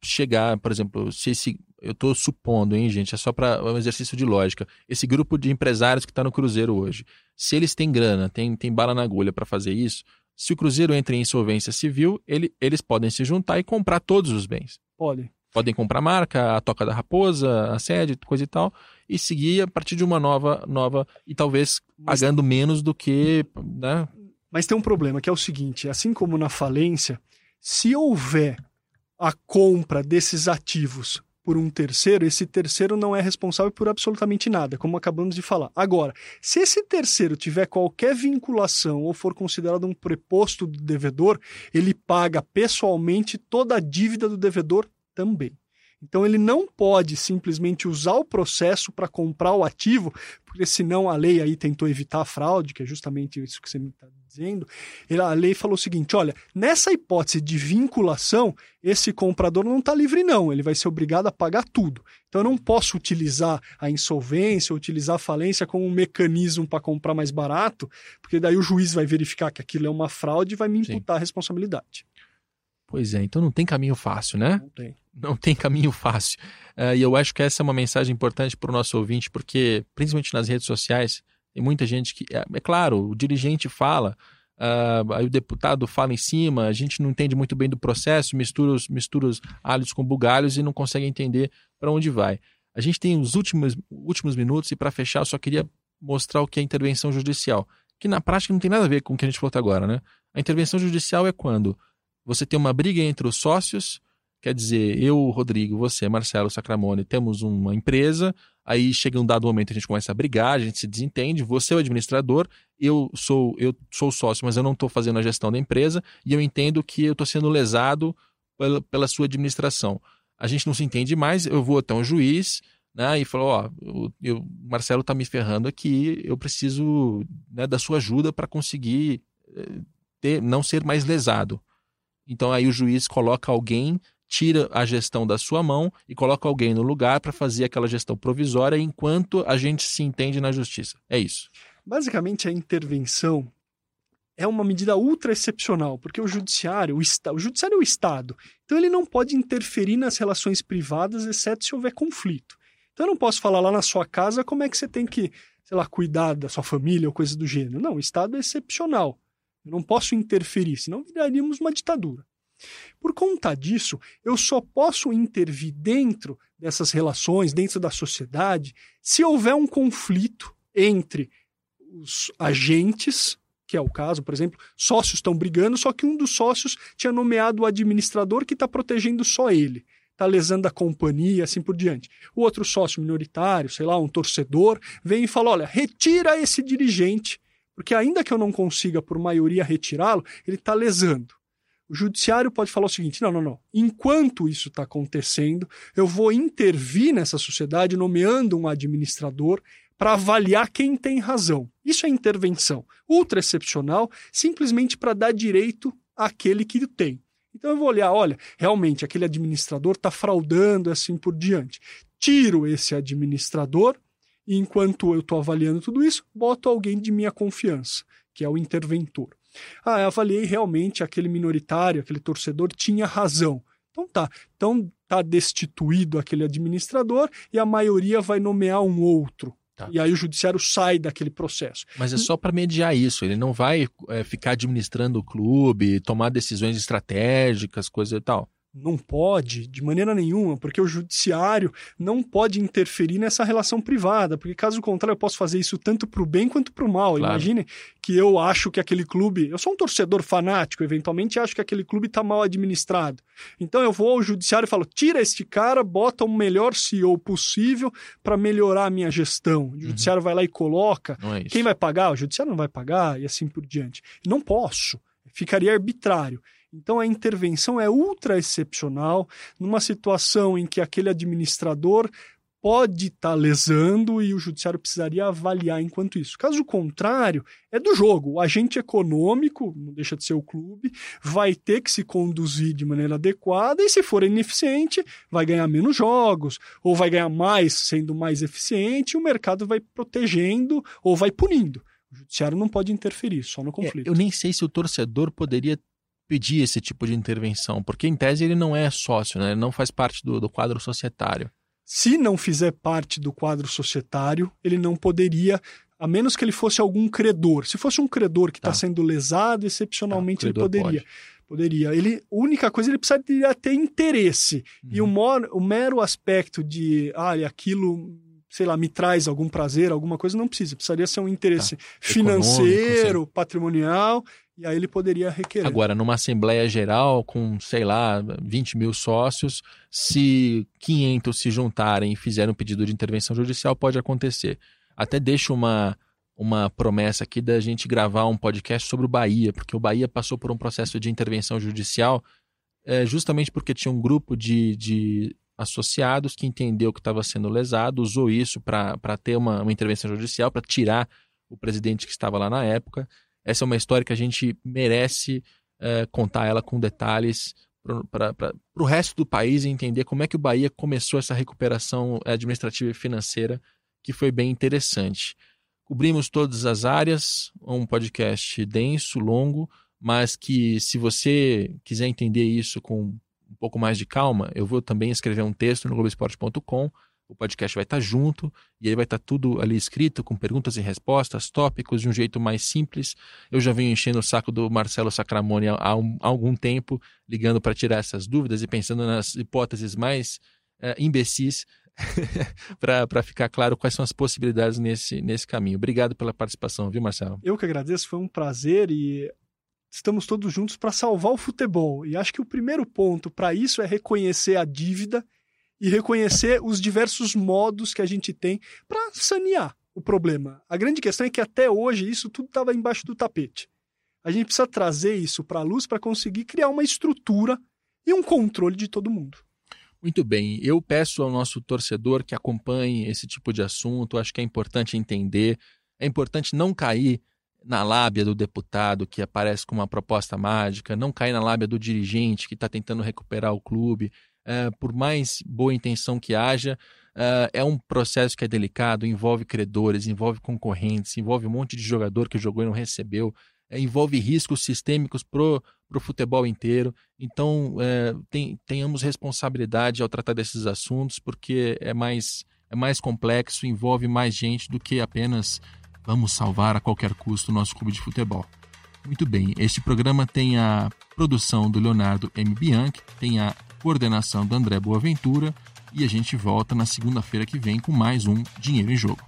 chegar, por exemplo, se esse, eu estou supondo, hein, gente, é só para um exercício de lógica. Esse grupo de empresários que está no Cruzeiro hoje, se eles têm grana, têm, têm bala na agulha para fazer isso, se o Cruzeiro entra em insolvência civil, ele, eles podem se juntar e comprar todos os bens. Podem. Podem comprar a marca, a Toca da Raposa, a sede, coisa e tal, e seguir a partir de uma nova, nova e talvez pagando menos do que. Né? Mas tem um problema, que é o seguinte: assim como na falência, se houver a compra desses ativos por um terceiro, esse terceiro não é responsável por absolutamente nada, como acabamos de falar. Agora, se esse terceiro tiver qualquer vinculação ou for considerado um preposto do devedor, ele paga pessoalmente toda a dívida do devedor também. Então ele não pode simplesmente usar o processo para comprar o ativo, porque senão a lei aí tentou evitar a fraude, que é justamente isso que você me está dizendo. A lei falou o seguinte: olha, nessa hipótese de vinculação, esse comprador não está livre, não, ele vai ser obrigado a pagar tudo. Então eu não posso utilizar a insolvência, utilizar a falência como um mecanismo para comprar mais barato, porque daí o juiz vai verificar que aquilo é uma fraude e vai me imputar Sim. a responsabilidade. Pois é, então não tem caminho fácil, né? Não tem. Não tem caminho fácil. Uh, e eu acho que essa é uma mensagem importante para o nosso ouvinte, porque, principalmente nas redes sociais, tem muita gente que. É, é claro, o dirigente fala, uh, aí o deputado fala em cima, a gente não entende muito bem do processo, mistura os, mistura os alhos com bugalhos e não consegue entender para onde vai. A gente tem os últimos, últimos minutos e, para fechar, eu só queria mostrar o que é intervenção judicial, que na prática não tem nada a ver com o que a gente falou até agora, né? A intervenção judicial é quando você tem uma briga entre os sócios, quer dizer, eu, Rodrigo, você, Marcelo Sacramone, temos uma empresa, aí chega um dado momento a gente começa a brigar, a gente se desentende, você é o administrador, eu sou eu sou sócio, mas eu não estou fazendo a gestão da empresa e eu entendo que eu estou sendo lesado pela, pela sua administração. A gente não se entende mais, eu vou até um juiz, né, e falou, ó, o Marcelo está me ferrando aqui, eu preciso né, da sua ajuda para conseguir eh, ter, não ser mais lesado. Então aí o juiz coloca alguém, tira a gestão da sua mão e coloca alguém no lugar para fazer aquela gestão provisória enquanto a gente se entende na justiça. É isso. Basicamente a intervenção é uma medida ultra excepcional, porque o judiciário, o, o judiciário é o Estado, então ele não pode interferir nas relações privadas, exceto se houver conflito. Então eu não posso falar lá na sua casa como é que você tem que, sei lá, cuidar da sua família ou coisa do gênero. Não, o Estado é excepcional. Eu não posso interferir, senão viraríamos uma ditadura. Por conta disso, eu só posso intervir dentro dessas relações, dentro da sociedade, se houver um conflito entre os agentes, que é o caso, por exemplo, sócios estão brigando, só que um dos sócios tinha nomeado o administrador que está protegendo só ele, está lesando a companhia, assim por diante. O outro sócio minoritário, sei lá, um torcedor, vem e fala: olha, retira esse dirigente porque ainda que eu não consiga, por maioria, retirá-lo, ele está lesando. O judiciário pode falar o seguinte: não, não, não. Enquanto isso está acontecendo, eu vou intervir nessa sociedade nomeando um administrador para avaliar quem tem razão. Isso é intervenção ultra excepcional, simplesmente para dar direito àquele que tem. Então eu vou olhar, olha, realmente aquele administrador está fraudando assim por diante. Tiro esse administrador e enquanto eu estou avaliando tudo isso, boto alguém de minha confiança, que é o interventor. Ah, eu avaliei realmente aquele minoritário, aquele torcedor tinha razão. Então tá. Então tá destituído aquele administrador e a maioria vai nomear um outro. Tá. E aí o judiciário sai daquele processo. Mas é só para mediar isso. Ele não vai é, ficar administrando o clube, tomar decisões estratégicas, coisa e tal. Não pode, de maneira nenhuma, porque o judiciário não pode interferir nessa relação privada, porque caso contrário eu posso fazer isso tanto para o bem quanto para o mal. Claro. Imagine que eu acho que aquele clube, eu sou um torcedor fanático, eventualmente acho que aquele clube está mal administrado. Então eu vou ao judiciário e falo: tira este cara, bota o melhor CEO possível para melhorar a minha gestão. O judiciário uhum. vai lá e coloca. É Quem vai pagar? O judiciário não vai pagar e assim por diante. Não posso, ficaria arbitrário. Então a intervenção é ultra excepcional numa situação em que aquele administrador pode estar tá lesando e o judiciário precisaria avaliar enquanto isso. Caso contrário, é do jogo. O agente econômico, não deixa de ser o clube, vai ter que se conduzir de maneira adequada e, se for ineficiente, vai ganhar menos jogos ou vai ganhar mais sendo mais eficiente e o mercado vai protegendo ou vai punindo. O judiciário não pode interferir, só no é, conflito. É, eu nem sei se o torcedor poderia pedir esse tipo de intervenção, porque em tese ele não é sócio, né? ele não faz parte do, do quadro societário. Se não fizer parte do quadro societário, ele não poderia, a menos que ele fosse algum credor. Se fosse um credor que está tá sendo lesado, excepcionalmente tá, ele poderia. Pode. Poderia. Ele, a única coisa, ele precisaria ter interesse. Uhum. E o, uhum. mor, o mero aspecto de, ah, aquilo sei lá, me traz algum prazer, alguma coisa, não precisa. Precisaria ser um interesse tá. financeiro, patrimonial, e aí ele poderia requerer. Agora, numa Assembleia Geral com, sei lá, 20 mil sócios, se 500 se juntarem e fizerem um pedido de intervenção judicial, pode acontecer. Até deixo uma, uma promessa aqui da gente gravar um podcast sobre o Bahia, porque o Bahia passou por um processo de intervenção judicial é, justamente porque tinha um grupo de, de associados, que entendeu que estava sendo lesado, usou isso para ter uma, uma intervenção judicial, para tirar o presidente que estava lá na época. Essa é uma história que a gente merece é, contar ela com detalhes para o resto do país e entender como é que o Bahia começou essa recuperação administrativa e financeira, que foi bem interessante. Cobrimos todas as áreas, um podcast denso, longo, mas que se você quiser entender isso com um pouco mais de calma, eu vou também escrever um texto no globesport.com o podcast vai estar junto e aí vai estar tudo ali escrito com perguntas e respostas, tópicos de um jeito mais simples. Eu já venho enchendo o saco do Marcelo Sacramone há, um, há algum tempo, ligando para tirar essas dúvidas e pensando nas hipóteses mais é, imbecis para ficar claro quais são as possibilidades nesse, nesse caminho. Obrigado pela participação, viu, Marcelo? Eu que agradeço, foi um prazer e estamos todos juntos para salvar o futebol. E acho que o primeiro ponto para isso é reconhecer a dívida e reconhecer os diversos modos que a gente tem para sanear o problema. A grande questão é que até hoje isso tudo estava embaixo do tapete. A gente precisa trazer isso para a luz para conseguir criar uma estrutura e um controle de todo mundo. Muito bem. Eu peço ao nosso torcedor que acompanhe esse tipo de assunto. Acho que é importante entender. É importante não cair na lábia do deputado que aparece com uma proposta mágica, não cair na lábia do dirigente que está tentando recuperar o clube uh, por mais boa intenção que haja, uh, é um processo que é delicado, envolve credores, envolve concorrentes, envolve um monte de jogador que jogou e não recebeu, uh, envolve riscos sistêmicos pro para o futebol inteiro. Então, tem, tenhamos responsabilidade ao tratar desses assuntos, porque é mais, é mais complexo, envolve mais gente do que apenas vamos salvar a qualquer custo o nosso clube de futebol. Muito bem, este programa tem a produção do Leonardo M. Bianchi, tem a coordenação do André Boaventura e a gente volta na segunda-feira que vem com mais um Dinheiro em Jogo.